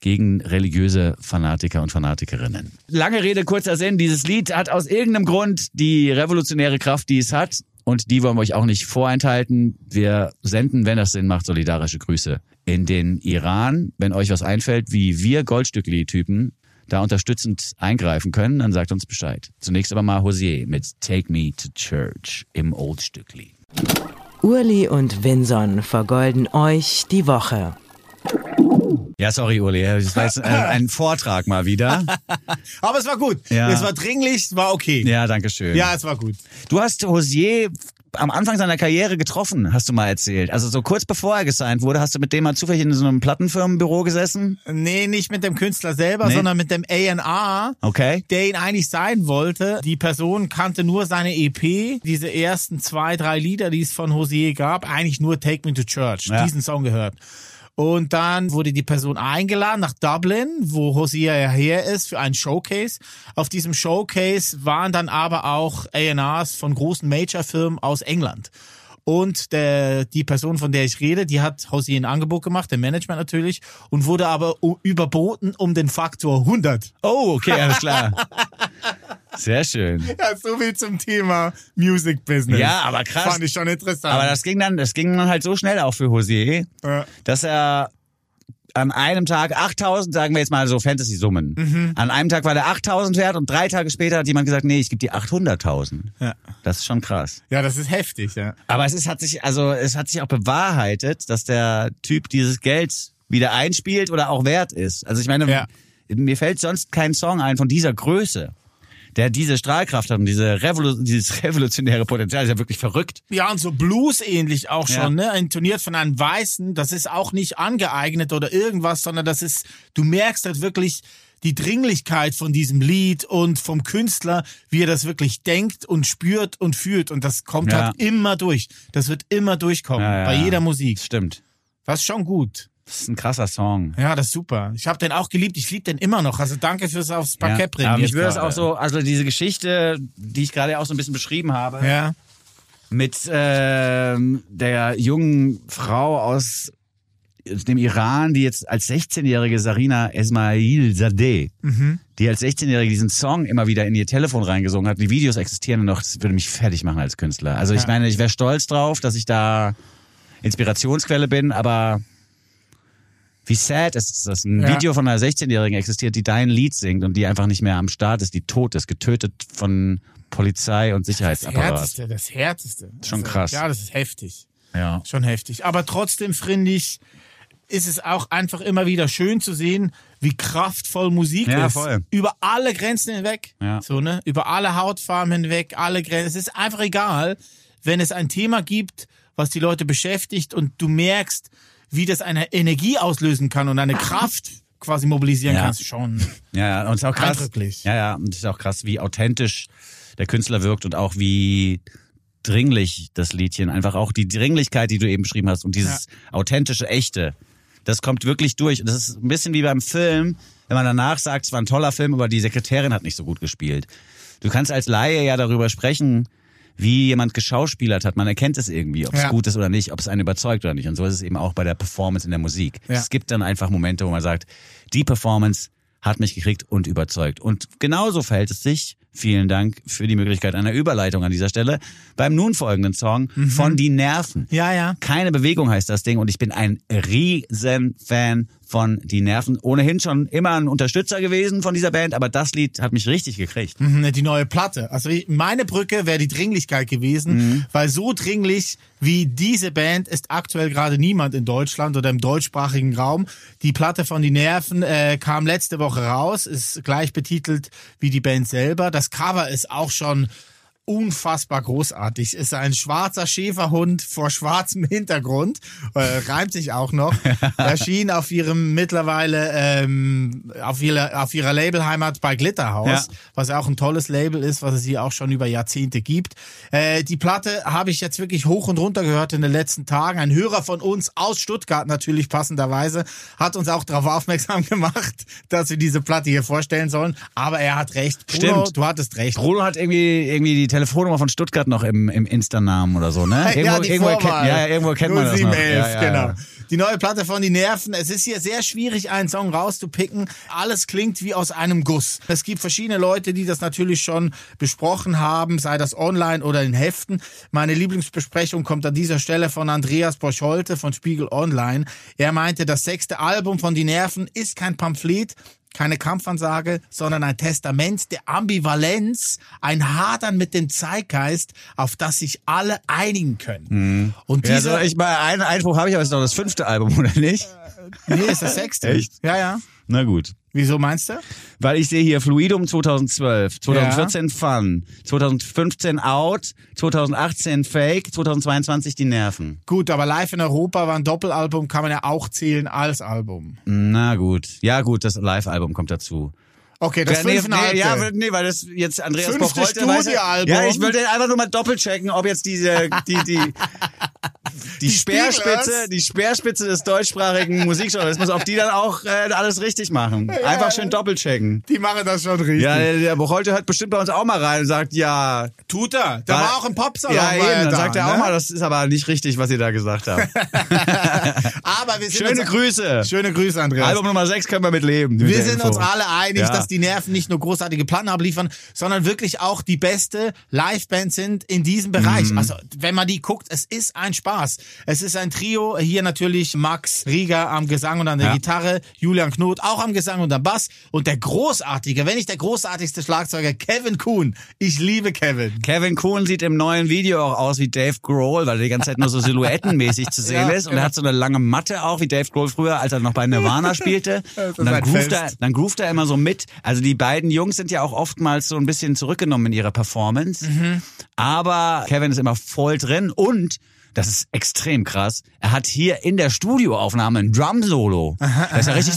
gegen religiöse Fanatiker und Fanatikerinnen. Lange Rede, kurzer Sinn. Dieses Lied hat aus irgendeinem Grund die revolutionäre Kraft, die es hat. Und die wollen wir euch auch nicht vorenthalten. Wir senden, wenn das Sinn macht, solidarische Grüße in den Iran. Wenn euch was einfällt, wie wir Goldstückli-Typen da unterstützend eingreifen können, dann sagt uns Bescheid. Zunächst aber mal Hosier mit Take Me to Church im Oldstückli. Urli und Vinson vergolden euch die Woche. Ja, sorry, Uli. Das war jetzt äh, ein Vortrag mal wieder. Aber es war gut. Ja. Es war dringlich, es war okay. Ja, danke schön. Ja, es war gut. Du hast Hosier am Anfang seiner Karriere getroffen, hast du mal erzählt. Also so kurz bevor er gesigned wurde, hast du mit dem mal zufällig in so einem Plattenfirmenbüro gesessen? Nee, nicht mit dem Künstler selber, Nee. sondern mit dem A&R. Okay. der ihn eigentlich sein wollte. Die Person kannte nur seine EP, diese ersten zwei, drei Lieder, die es von Hosier gab, eigentlich nur Take Me to Church, Ja. diesen Song gehört. Und dann wurde die Person eingeladen nach Dublin, wo Hosier ja her ist, für einen Showcase. Auf diesem Showcase waren dann aber auch A&Rs von großen Major-Firmen aus England. Und der, die Person, von der ich rede, die hat Hosier ein Angebot gemacht, der Management natürlich, und wurde aber überboten um den Faktor 100. Oh, okay, alles klar. Sehr schön. Ja, so viel zum Thema Music Business. Ja, aber krass. Fand ich schon interessant. Aber das ging dann, das ging dann halt so schnell auch für Hosier, Ja. dass er an einem Tag 8000, sagen wir jetzt mal so Fantasy-Summen. Mhm. An einem Tag war der 8000 wert und drei Tage später hat jemand gesagt, nee, ich gebe dir 800.000. Ja. Das ist schon krass. ja, das ist heftig, ja. Aber es ist, hat sich, also es hat sich auch bewahrheitet, dass der Typ dieses Geld wieder einspielt oder auch wert ist. Also ich meine, Ja. mir fällt sonst kein Song ein von dieser Größe, der diese Strahlkraft hat und diese Revolu dieses revolutionäre Potenzial. ist ja wirklich verrückt. Ja, und so Blues ähnlich auch Ja. schon, ne? Intoniert von einem Weißen, das ist auch nicht angeeignet oder irgendwas, sondern das ist, du merkst halt wirklich die Dringlichkeit von diesem Lied und vom Künstler, wie er das wirklich denkt und spürt und fühlt. Und das kommt Ja. halt immer durch. Das wird immer durchkommen. Ja, ja, bei ja. jeder Musik. Stimmt. Was schon gut. Das ist ein krasser Song. Ja, das ist super. Ich habe den auch geliebt. Ich liebe den immer noch. Also danke fürs aufs Ja. Parkett bringen. Aber mich jetzt würde es auch so, also diese Geschichte, die ich gerade auch so ein bisschen beschrieben habe, Ja. mit ähm, der jungen Frau aus dem Iran, die jetzt als 16-jährige Sarina Esmail Zadeh, Mhm. die als 16-jährige diesen Song immer wieder in ihr Telefon reingesungen hat. Die Videos existieren noch, das würde mich fertig machen als Künstler. Also ich Ja. meine, ich wäre stolz drauf, dass ich da Inspirationsquelle bin, aber wie sad ist es, dass ein Ja. Video von einer 16-Jährigen existiert, die dein Lied singt und die einfach nicht mehr am Start ist, die tot ist, getötet von Polizei und Das Sicherheitsapparat. Härteste, das Härteste. Schon krass. Ja, das ist heftig. Ja. Schon heftig. Aber trotzdem finde ich, ist es auch einfach immer wieder schön zu sehen, wie kraftvoll Musik Ja, ist. voll. Über alle Grenzen hinweg. Ja. So, ne? Über alle Hautfarben hinweg, alle Grenzen. Es ist einfach egal, wenn es ein Thema gibt, was die Leute beschäftigt und du merkst, wie das eine Energie auslösen kann und eine Kraft quasi mobilisieren Ja. kann. Ist Schon. Ja, ja, und es ist auch krass. Ja, ja, und es ist auch krass, wie authentisch der Künstler wirkt und auch wie dringlich das Liedchen, einfach auch die Dringlichkeit, die du eben beschrieben hast und dieses authentische, echte, das kommt wirklich durch. Und das ist ein bisschen wie beim Film, wenn man danach sagt, es war ein toller Film, aber die Sekretärin hat nicht so gut gespielt. Du kannst als Laie ja darüber sprechen, wie jemand geschauspielert hat. Man erkennt es irgendwie, ob es Ja. gut ist oder nicht, ob es einen überzeugt oder nicht. Und so ist es eben auch bei der Performance in der Musik. Ja. Es gibt dann einfach Momente, wo man sagt, die Performance hat mich gekriegt und überzeugt. Und genauso verhält es sich, vielen Dank für die Möglichkeit einer Überleitung an dieser Stelle, beim nun folgenden Song von Die Nerven. Ja, ja. Keine Bewegung heißt das Ding und ich bin ein riesen Fan von Die Nerven. Ohnehin schon immer ein Unterstützer gewesen von dieser Band, aber das Lied hat mich richtig gekriegt. Mhm, Die neue Platte. Also meine Brücke wäre die Dringlichkeit gewesen, Mhm. weil so dringlich wie diese Band ist aktuell gerade niemand in Deutschland oder im deutschsprachigen Raum. Die Platte von Die Nerven äh, kam letzte Woche raus, ist gleich betitelt wie die Band selber. Das Cover ist auch schon unfassbar großartig. Ist ein schwarzer Schäferhund vor schwarzem Hintergrund, äh, reimt sich auch noch. Erschien auf ihrem mittlerweile ähm, auf ihrer auf ihrer Labelheimat bei Glitterhouse, Ja. was auch ein tolles Label ist, was es hier auch schon über Jahrzehnte gibt. Äh, die Platte habe ich jetzt wirklich hoch und runter gehört in den letzten Tagen. Ein Hörer von uns aus Stuttgart natürlich passenderweise hat uns auch darauf aufmerksam gemacht, dass wir diese Platte hier vorstellen sollen. Aber er hat recht. Bruno, Stimmt. du hattest recht. Bruno hat irgendwie, irgendwie die Telefonnummer von Stuttgart noch im, im Insta-Namen oder so, ne? ja, die irgendwo, kennt, ja, irgendwo kennt man das noch. 0711, Ja, ja, genau. Die neue Platte von Die Nerven. Es ist hier sehr schwierig, einen Song rauszupicken. Alles klingt wie aus einem Guss. Es gibt verschiedene Leute, die das natürlich schon besprochen haben, sei das online oder in Heften. Meine Lieblingsbesprechung kommt an dieser Stelle von Andreas Borcholte von Spiegel Online. Er meinte, das sechste Album von Die Nerven ist kein Pamphlet, keine Kampfansage, sondern ein Testament der Ambivalenz, ein Hadern mit dem Zeitgeist, auf das sich alle einigen können. Und Ja, dieser, also ich mal einen Einspruch habe ich, aber es ist doch das fünfte Album, oder nicht? nee, ist das sechste. Echt? Ja, ja. Na gut. Wieso meinst du? Weil ich sehe hier Fluidum 2012, 2014 Fun, 2015 Out, 2018 Fake, 2022 Die Nerven. Gut, aber live in Europa war ein Doppelalbum, kann man ja auch zählen als Album. Na gut. Ja gut, das Live-Album kommt dazu. Okay, das ja, nee, fünfeinhalbte. nee, ja, nee, weil das jetzt Andreas Fünfte Bocholte weiß ja- ich wollte einfach nur mal doppelt checken, ob jetzt diese die die die, Speerspitze, die Speerspitze des deutschsprachigen Musikjournalismus, ob die dann auch äh, alles richtig machen. Einfach schön doppelt checken. Die machen das schon richtig. Ja, der, Bocholte hört bestimmt bei uns auch mal rein und sagt, ja, Tut er. Der war, auch im Popsalon. ja eben, dann da, sagt er ne? auch mal, das ist aber nicht richtig, was ihr da gesagt habt. Aber wir sind Schöne uns, Grüße. Schöne Grüße, Andreas. Album Nummer 6 können wir mit leben. Wir sind uns alle einig, Ja. dass die Nerven nicht nur großartige Platten abliefern, sondern wirklich auch die beste Liveband sind in diesem Bereich. Mhm. Also, wenn man die guckt, es ist ein Spaß. Es ist ein Trio. Hier natürlich Max Rieger am Gesang und an der Ja. Gitarre, Julian Knot auch am Gesang und am Bass und der großartige, wenn nicht der großartigste Schlagzeuger, Kevin Kuhn. Ich liebe Kevin. Kevin Kuhn sieht im neuen Video auch aus wie Dave Grohl, weil er die ganze Zeit nur so silhouettenmäßig zu sehen Ja, ist. Und genau. er hat so eine lange Matte auch, wie Dave Grohl früher, als er noch bei Nirvana spielte. Und dann groovt, er, dann groovt er immer so mit. Also die beiden Jungs sind ja auch oftmals so ein bisschen zurückgenommen in ihrer Performance. Mhm. Aber Kevin ist immer voll drin und das ist extrem krass. Er hat hier in der Studioaufnahme ein Drum-Solo. Das ist ja richtig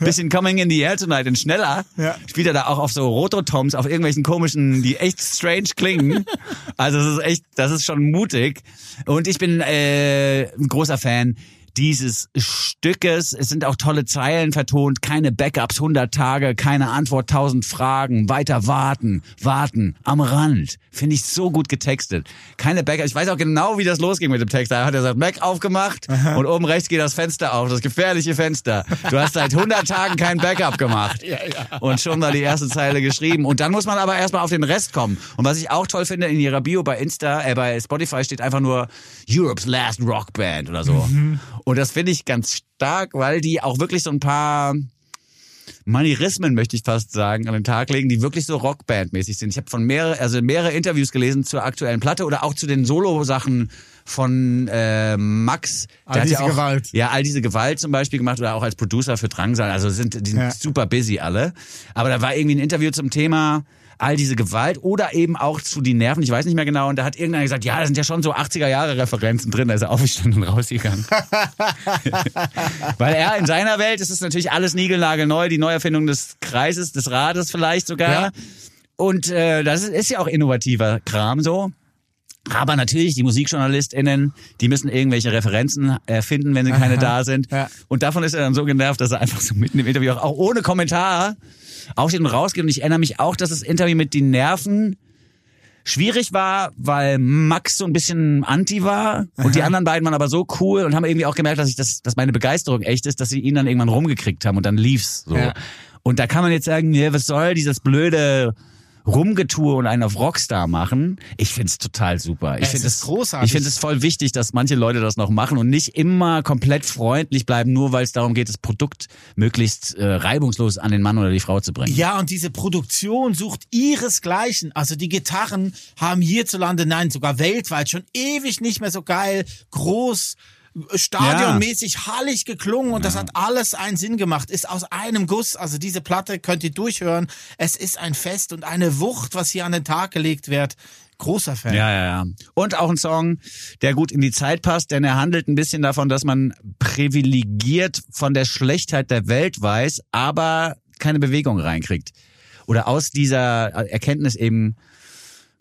bisschen Coming in the Air Tonight und schneller. Ja. Spielt er da auch auf so Rototoms, auf irgendwelchen komischen, die echt strange klingen. Also das ist echt, das ist schon mutig. Und ich bin äh, ein großer Fan. Dieses Stückes. Es sind auch tolle Zeilen vertont, keine Backups, 100 Tage, keine Antwort, 1000 Fragen, weiter warten, warten, am Rand. Finde ich so gut getextet. Keine Backups. Ich weiß auch genau, wie das losging mit dem Text. Da hat er gesagt, Mac aufgemacht und oben rechts geht das Fenster auf, das gefährliche Fenster. Du hast seit 100 Tagen kein Backup gemacht. Und schon war die erste Zeile geschrieben. Und dann muss man aber erstmal auf den Rest kommen. Und was ich auch toll finde, in ihrer Bio bei Insta, äh, bei Spotify steht einfach nur Europe's Last Rock Band oder so. Und das finde ich ganz stark, weil die auch wirklich so ein paar Manierismen, möchte ich fast sagen, an den Tag legen, die wirklich so Rockband-mäßig sind. Ich habe von mehrere, also mehrere Interviews gelesen zur aktuellen Platte oder auch zu den Solo-Sachen von äh, Max. All diese ja auch, Gewalt. Ja, all diese Gewalt zum Beispiel gemacht oder auch als Producer für Drangsal. Also sind, die sind Ja. super busy alle. Aber da war irgendwie ein Interview zum Thema all diese Gewalt oder eben auch zu die Nerven, ich weiß nicht mehr genau, und da hat irgendeiner gesagt, ja, da sind ja schon so 80er Jahre Referenzen drin, da ist er aufgestanden und rausgegangen. Weil er in seiner Welt ist es natürlich alles niegelnagelneu, die Neuerfindung des Kreises, des Rades vielleicht sogar. Ja. Und äh, das ist, ist ja auch innovativer Kram so. Aber natürlich, die MusikjournalistInnen, die müssen irgendwelche Referenzen erfinden, wenn sie keine da sind. Ja. Und davon ist er dann so genervt, dass er einfach so mitten im Interview auch, auch ohne Kommentar aufsteht und rausgeht. Und ich erinnere mich auch, dass das Interview mit den Nerven schwierig war, weil Max so ein bisschen anti war und die anderen beiden waren aber so cool und haben irgendwie auch gemerkt, dass ich das, dass meine Begeisterung echt ist, dass sie ihn dann irgendwann rumgekriegt haben und dann lief's so. Ja. Und da kann man jetzt sagen, ja, was soll dieses blöde Rumgetue und einen auf Rockstar machen. Ich find's total super. Ich finde es großartig. Ich finde es voll wichtig, dass manche Leute das noch machen und nicht immer komplett freundlich bleiben, nur weil es darum geht, das Produkt möglichst äh, reibungslos an den Mann oder die Frau zu bringen. Ja, und diese Produktion sucht ihresgleichen. Also die Gitarren haben hierzulande, nein, sogar weltweit schon ewig nicht mehr so geil, groß, stadionmäßig hallig geklungen und das hat alles einen Sinn gemacht. Ist aus einem Guss. Also diese Platte könnt ihr durchhören. Es ist ein Fest und eine Wucht, was hier an den Tag gelegt wird. Großer Fan. Ja, ja, ja. Und auch ein Song, der gut in die Zeit passt, denn er handelt ein bisschen davon, dass man privilegiert von der Schlechtheit der Welt weiß, aber keine Bewegung reinkriegt. Oder aus dieser Erkenntnis eben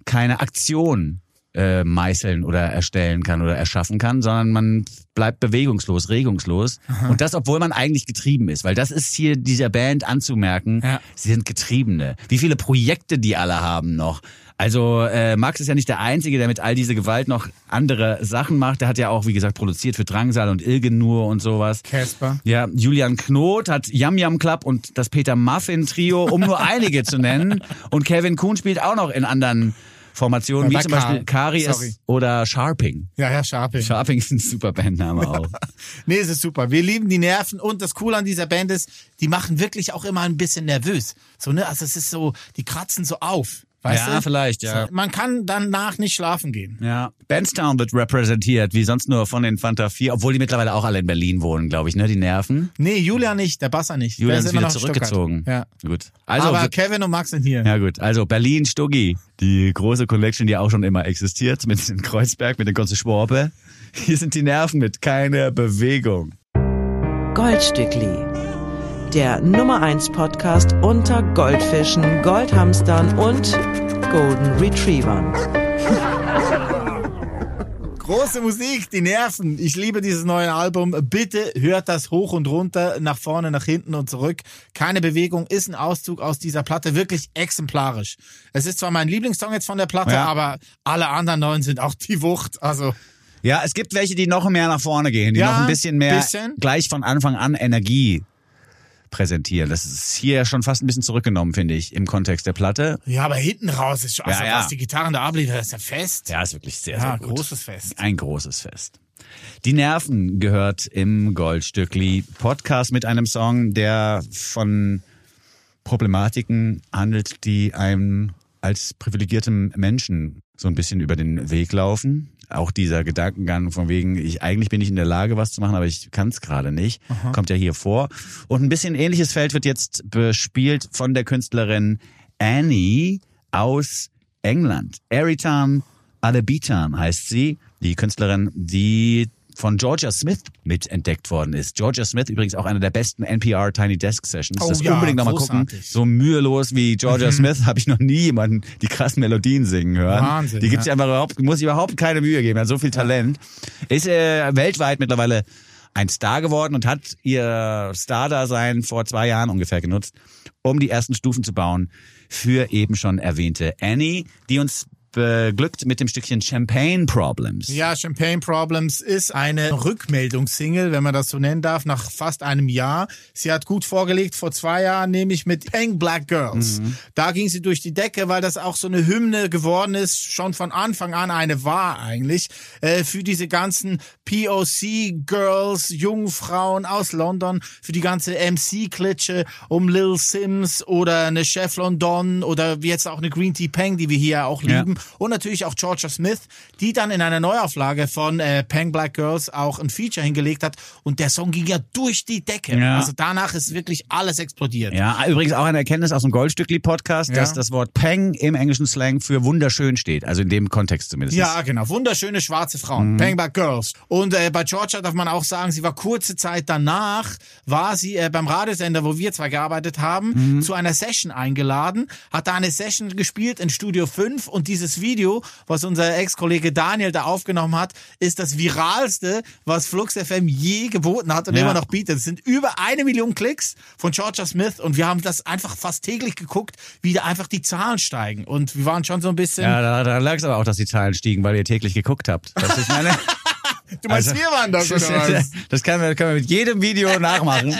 keine Aktion äh, meißeln oder erstellen kann oder erschaffen kann, sondern man bleibt bewegungslos, regungslos. Und das, obwohl man eigentlich getrieben ist. Weil das ist hier dieser Band anzumerken. Ja. Sie sind Getriebene. Wie viele Projekte die alle haben noch. Also äh, Max ist ja nicht der Einzige, der mit all diese Gewalt noch andere Sachen macht. Der hat ja auch, wie gesagt, produziert für Drangsal und Ilgenur und sowas. Casper. Ja, Julian Knot hat Yam Yam Club und das Peter Muffin Trio, um nur einige zu nennen. Und Kevin Kuhn spielt auch noch in anderen Formationen, wie zum Beispiel. Karies Sorry. oder Sharping. Ja, ja, Sharping. Sharping ist ein super Bandname auch. Nee, es ist super. Wir lieben die Nerven und das Coole an dieser Band ist, die machen wirklich auch immer ein bisschen nervös. So, ne? Also es ist so, die kratzen so auf. Weißt Ja, du? vielleicht, ja. Man kann danach nicht schlafen gehen. Ja. Bandstown wird repräsentiert, wie sonst nur von den Fanta 4, obwohl die mittlerweile auch alle in Berlin wohnen, glaube ich, ne? Die Nerven. Nee, Julian nicht, der Basser nicht. Julian Der ist immer wieder Stuttgart. zurückgezogen. Ja. Gut. Also, Aber Kevin und Max sind hier. Ja gut, also Berlin, Stuggi, die große Collection, die auch schon immer existiert, mit in Kreuzberg, mit den ganzen Schworpe. Hier sind die Nerven mit keiner Bewegung. Goldstückli. Der Nummer 1 Podcast unter Goldfischen, Goldhamstern und Golden Retrievern. Große Musik, die Nerven. Ich liebe dieses neue Album. Bitte hört das hoch und runter, nach vorne, nach hinten und zurück. Keine Bewegung ist ein Auszug aus dieser Platte, wirklich exemplarisch. Es ist zwar mein Lieblingssong jetzt von der Platte, Ja. aber alle anderen neuen sind auch die Wucht. Also Ja, es gibt welche, die noch mehr nach vorne gehen, die Ja, noch ein bisschen mehr bisschen. gleich von Anfang an Energie präsentieren. Das ist hier schon fast ein bisschen zurückgenommen, finde ich, im Kontext der Platte. Ja, aber hinten raus ist schon, also Ja, ja. was die Gitarren da abliefern, ist ja fest. Ja, ist wirklich sehr, Ja, sehr gut. großes Fest. Ein großes Fest. Die Nerven gehört im Goldstückli Podcast mit einem Song, der von Problematiken handelt, die einem als privilegiertem Menschen so ein bisschen über den Weg laufen. Auch dieser Gedankengang von wegen, ich eigentlich bin ich in der Lage, was zu machen, aber ich kann es gerade nicht, kommt ja hier vor. Und ein bisschen ähnliches Feld wird jetzt bespielt von der Künstlerin Annie aus England. Eritan Alebitan heißt sie, die Künstlerin, die von Georgia Smith mitentdeckt worden ist. Georgia Smith übrigens auch eine der besten NPR Tiny Desk Sessions. Oh das ja, unbedingt nochmal gucken. Mhm. So mühelos wie Georgia Smith habe ich noch nie jemanden die krassen Melodien singen hören. Wahnsinn, die gibt's ja. einfach überhaupt, muss ich überhaupt keine Mühe geben. Hat so viel Talent. Ist äh, weltweit mittlerweile ein Star geworden und hat ihr Star-Dasein vor zwei Jahren ungefähr genutzt, um die ersten Stufen zu bauen für eben schon erwähnte Annie, die uns beglückt mit dem Stückchen Champagne Problems. Ja, Champagne Problems ist eine Rückmeldungssingle, wenn man das so nennen darf, nach fast einem Jahr. Sie hat gut vorgelegt vor zwei Jahren, nämlich mit Pink Black Girls. Mhm. Da ging sie durch die Decke, weil das auch so eine Hymne geworden ist, schon von Anfang an eine war eigentlich, äh, für diese ganzen POC Girls, jungen Frauen aus London, für die ganze MC-Klitsche um Lil Sims oder eine Chef London oder wie jetzt auch eine Green Tea Peng, die wir hier auch Ja. Und natürlich auch Georgia Smith, die dann in einer Neuauflage von äh, Pang Black Girls auch ein Feature hingelegt hat und der Song ging ja durch die Decke. Ja. Also danach ist wirklich alles explodiert. Ja, übrigens auch eine Erkenntnis aus dem Goldstückli-Podcast, dass Ja. das Wort Peng im englischen Slang für wunderschön steht. Also in dem Kontext zumindest. Ja, genau. Wunderschöne schwarze Frauen. Mhm. Pang Black Girls. Und äh, bei Georgia darf man auch sagen, sie war kurze Zeit danach, war sie äh, beim Radiosender, wo wir zwei gearbeitet haben, Mhm. zu einer Session eingeladen, hat da eine Session gespielt in Studio 5 und dieses Video, was unser Ex-Kollege Daniel da aufgenommen hat, ist das viralste, was Flux FM je geboten hat und Ja. immer noch bietet. Es sind über eine Million Klicks von Georgia Smith und wir haben das einfach fast täglich geguckt, wie da einfach die Zahlen steigen. Und wir waren schon so ein bisschen... Ja, da, da lag es aber auch, dass die Zahlen stiegen, weil ihr täglich geguckt habt. Das ist meine, du meinst, wir waren das, oder was? das können wir, können wir mit jedem Video nachmachen,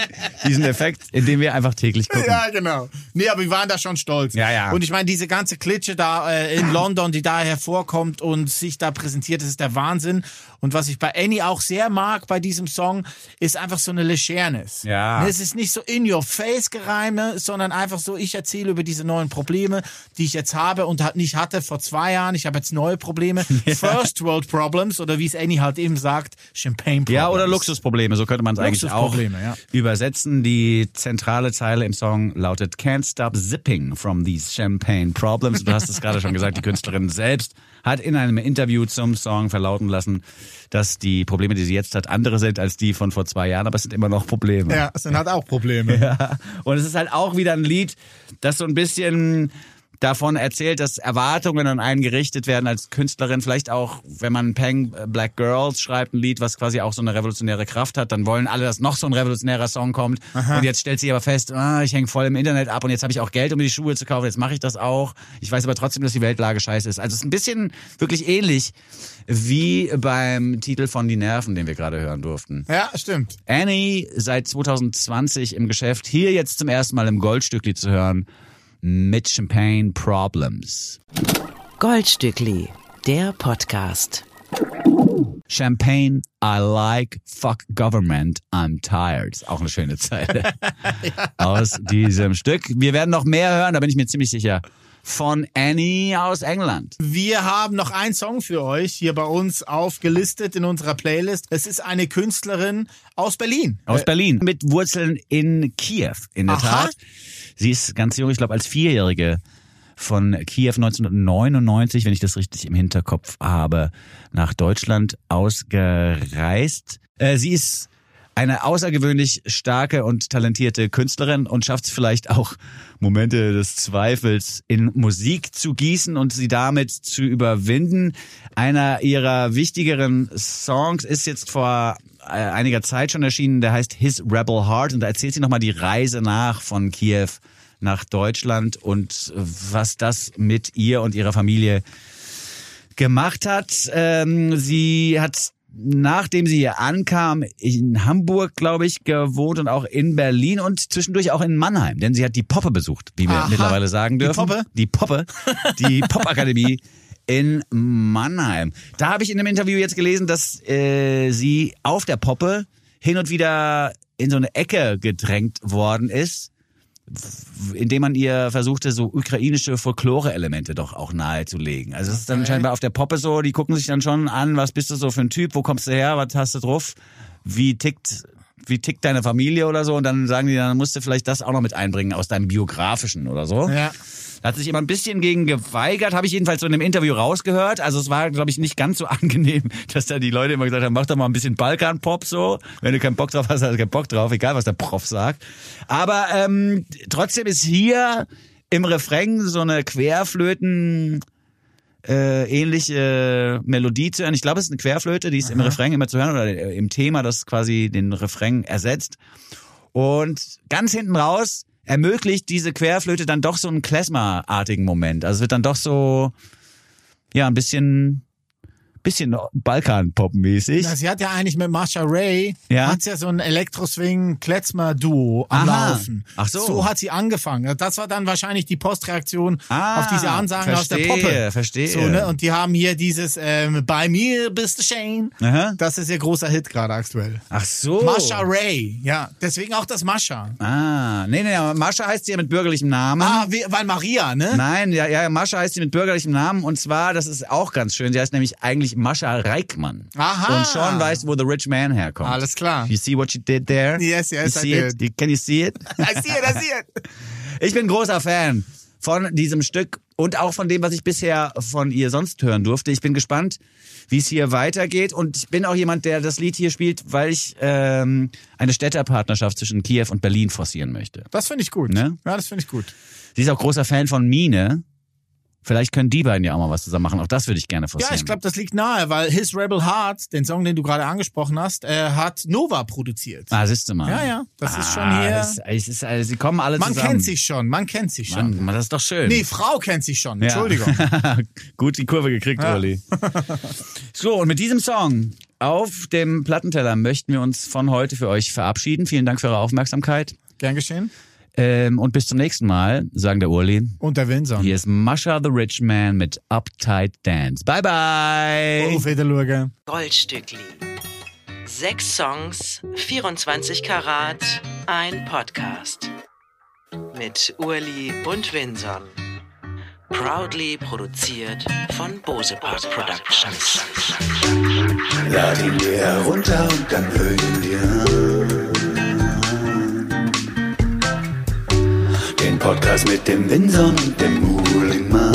diesen Effekt, indem wir einfach täglich gucken. Ja, genau. Nee, aber wir waren da schon stolz. Ja, ja. Und ich meine, diese ganze Klitsche da äh, in London, die da hervorkommt und sich da präsentiert, das ist der Wahnsinn. Und was ich bei Annie auch sehr mag bei diesem Song, ist einfach so eine Legernis. Ja. Es ist nicht so in your face Gereime, sondern einfach so, ich erzähle über diese neuen Probleme, die ich jetzt habe und nicht hatte vor zwei Jahren. Ich habe jetzt neue Probleme. First World Problems oder wie es Annie halt eben sagt, Champagne Problems. Ja, oder Luxusprobleme, so könnte man es eigentlich auch ja. übersetzen. Die zentrale Zeile im Song lautet Can't stop zipping from these champagne problems. Du hast es gerade schon gesagt, die Künstlerin selbst hat in einem Interview zum Song verlauten lassen, dass die Probleme, die sie jetzt hat, andere sind als die von vor zwei Jahren, aber es sind immer noch Probleme. Ja, es sind halt auch Probleme. Ja. Und es ist halt auch wieder ein Lied, das so ein bisschen davon erzählt, dass Erwartungen an einen gerichtet werden als Künstlerin. Vielleicht auch, wenn man Pang Black Girls schreibt, ein Lied, was quasi auch so eine revolutionäre Kraft hat, dann wollen alle, dass noch so ein revolutionärer Song kommt. Und jetzt stellt sie aber fest, ah, ich hänge voll im Internet ab und jetzt habe ich auch Geld, um mir die Schuhe zu kaufen. Jetzt mache ich das auch. Ich weiß aber trotzdem, dass die Weltlage scheiße ist. Also es ist ein bisschen wirklich ähnlich wie beim Titel von Die Nerven, den wir gerade hören durften. Ja, stimmt. Annie seit 2020 im Geschäft, hier jetzt zum ersten Mal im Goldstückli zu hören mit Champagne Problems. Goldstückli, der Podcast. Champagne, I like, fuck government, I'm tired. Auch eine schöne Zeile aus diesem Stück. Wir werden noch mehr hören, da bin ich mir ziemlich sicher. Von Annie aus England. Wir haben noch einen Song für euch hier bei uns aufgelistet in unserer Playlist. Es ist eine Künstlerin aus Berlin. Aus Berlin. Mit Wurzeln in Kiew, in der Aha. Tat. Sie ist ganz jung, ich glaube als Vierjährige von Kiew 1999, wenn ich das richtig im Hinterkopf habe, nach Deutschland ausgereist. Äh, sie ist eine außergewöhnlich starke und talentierte Künstlerin und schafft es vielleicht auch, Momente des Zweifels in Musik zu gießen und sie damit zu überwinden. Einer ihrer wichtigeren Songs ist jetzt vor einiger Zeit schon erschienen, der heißt His Rebel Heart und da erzählt sie nochmal die Reise nach von Kiew nach Deutschland und äh, was das mit ihr und ihrer Familie gemacht hat. Ähm, sie hat nachdem sie hier ankam, in Hamburg, glaube ich, gewohnt und auch in Berlin und zwischendurch auch in Mannheim, denn sie hat die Poppe besucht, wie wir Aha. mittlerweile sagen Die dürfen. Poppe? Die Poppe, die Popakademie in Mannheim. Da habe ich in einem Interview jetzt gelesen, dass äh, sie auf der Poppe hin und wieder in so eine Ecke gedrängt worden ist, indem man ihr versuchte, so ukrainische Folklore-Elemente doch auch nahezulegen. Also es ist dann Okay. scheinbar auf der Poppe so, die gucken sich dann schon an, was bist du so für ein Typ, wo kommst du her, was hast du drauf, wie tickt wie tickt deine Familie oder so und dann sagen die, dann musst du vielleicht das auch noch mit einbringen aus deinem biografischen oder so. Ja. Da hat sich immer ein bisschen gegen geweigert, habe ich jedenfalls so in dem Interview rausgehört. Also es war, glaube ich, nicht ganz so angenehm, dass da die Leute immer gesagt haben, mach doch mal ein bisschen Balkan-Pop so. Wenn du keinen Bock drauf hast, hast du keinen Bock drauf, egal was der Prof sagt. Aber ähm, trotzdem ist hier im Refrain so eine Querflöten äh, ähnliche Melodie zu hören. Ich glaube, es ist eine Querflöte, die ist im Refrain immer zu hören oder äh, im Thema, das quasi den Refrain ersetzt. Und ganz hinten raus ermöglicht diese Querflöte dann doch so einen Klezmer-artigen Moment. Also es wird dann doch so, ja, ein bisschen, bisschen Balkan-Pop-mäßig. Sie hat ja eigentlich mit Marsha Ray, Ja. hat sie ja so ein Elektro-Swing-Kletzmer-Duo am Aha. Laufen. Ach so. So hat sie angefangen. Das war dann wahrscheinlich die Postreaktion Ah, auf diese Ansagen aus der verstehe, Poppe. verstehe. So, ne? Und die haben hier dieses ähm, Bei mir bist du Shane. Aha. Das ist ihr großer Hit gerade aktuell. Ach so. Mascha Ray, ja. Deswegen auch das Mascha. Ah, nee, nee, aber Mascha heißt sie ja mit bürgerlichem Namen. Ah, wie, weil Maria, ne? Nein, ja, ja, Mascha heißt sie mit bürgerlichem Namen und zwar, das ist auch ganz schön, sie heißt nämlich eigentlich Mascha Reikmann. Aha. Und Sean weiß, wo The Rich Man herkommt. Alles klar. You see what you did there? Yes, yes, you I see did. It? Can you see it? I see it, I see it. Ich bin großer Fan von diesem Stück und auch von dem, was ich bisher von ihr sonst hören durfte. Ich bin gespannt, wie es hier weitergeht und ich bin auch jemand, der das Lied hier spielt, weil ich ähm, eine Städterpartnerschaft zwischen Kiew und Berlin forcieren möchte. Das finde ich gut. Ne? Ja, das finde ich gut. Sie ist auch großer Fan von Mine. Vielleicht können die beiden ja auch mal was zusammen machen. Auch das würde ich gerne forcieren. Ja, ich glaube, das liegt nahe, weil His Rebel Heart, den Song, den du gerade angesprochen hast, äh, hat Nova produziert. Ah, siehst du mal. Ja, ja, das ist schon Ah, hier- Das, es ist, also, sie kommen alle Man zusammen. kennt sich schon, man kennt sich schon. Mann, das ist doch schön. Nee, Frau kennt sich schon. Ja. Entschuldigung. Gut die Kurve gekriegt, Ja. Uli. so, und mit diesem Song auf dem Plattenteller möchten wir uns von heute für euch verabschieden. Vielen Dank für eure Aufmerksamkeit. Gern geschehen. Ähm, und bis zum nächsten Mal, sagen der Uli. Und der Windsor. Hier ist Masha the Rich Man mit Uptight Dance. Bye, bye. Auf Wiedersehen. Goldstückli. Sechs Songs, 24 Karat, ein Podcast. Mit Urli und Winson. Proudly produziert von Bose Park Productions. Lad ihn dir herunter und dann hör ihn Podcast mit dem Winson und dem Mulimann.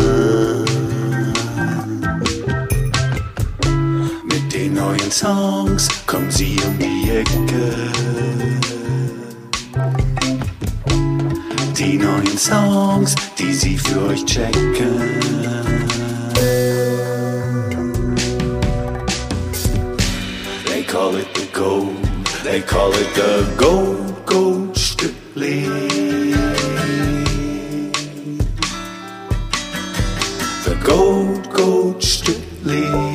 Mit den neuen Songs kommen sie um die Ecke. Die neuen Songs, die sie für euch checken. They call it the gold. They call it the gold, gold Stückli. Gold, gold Stückli.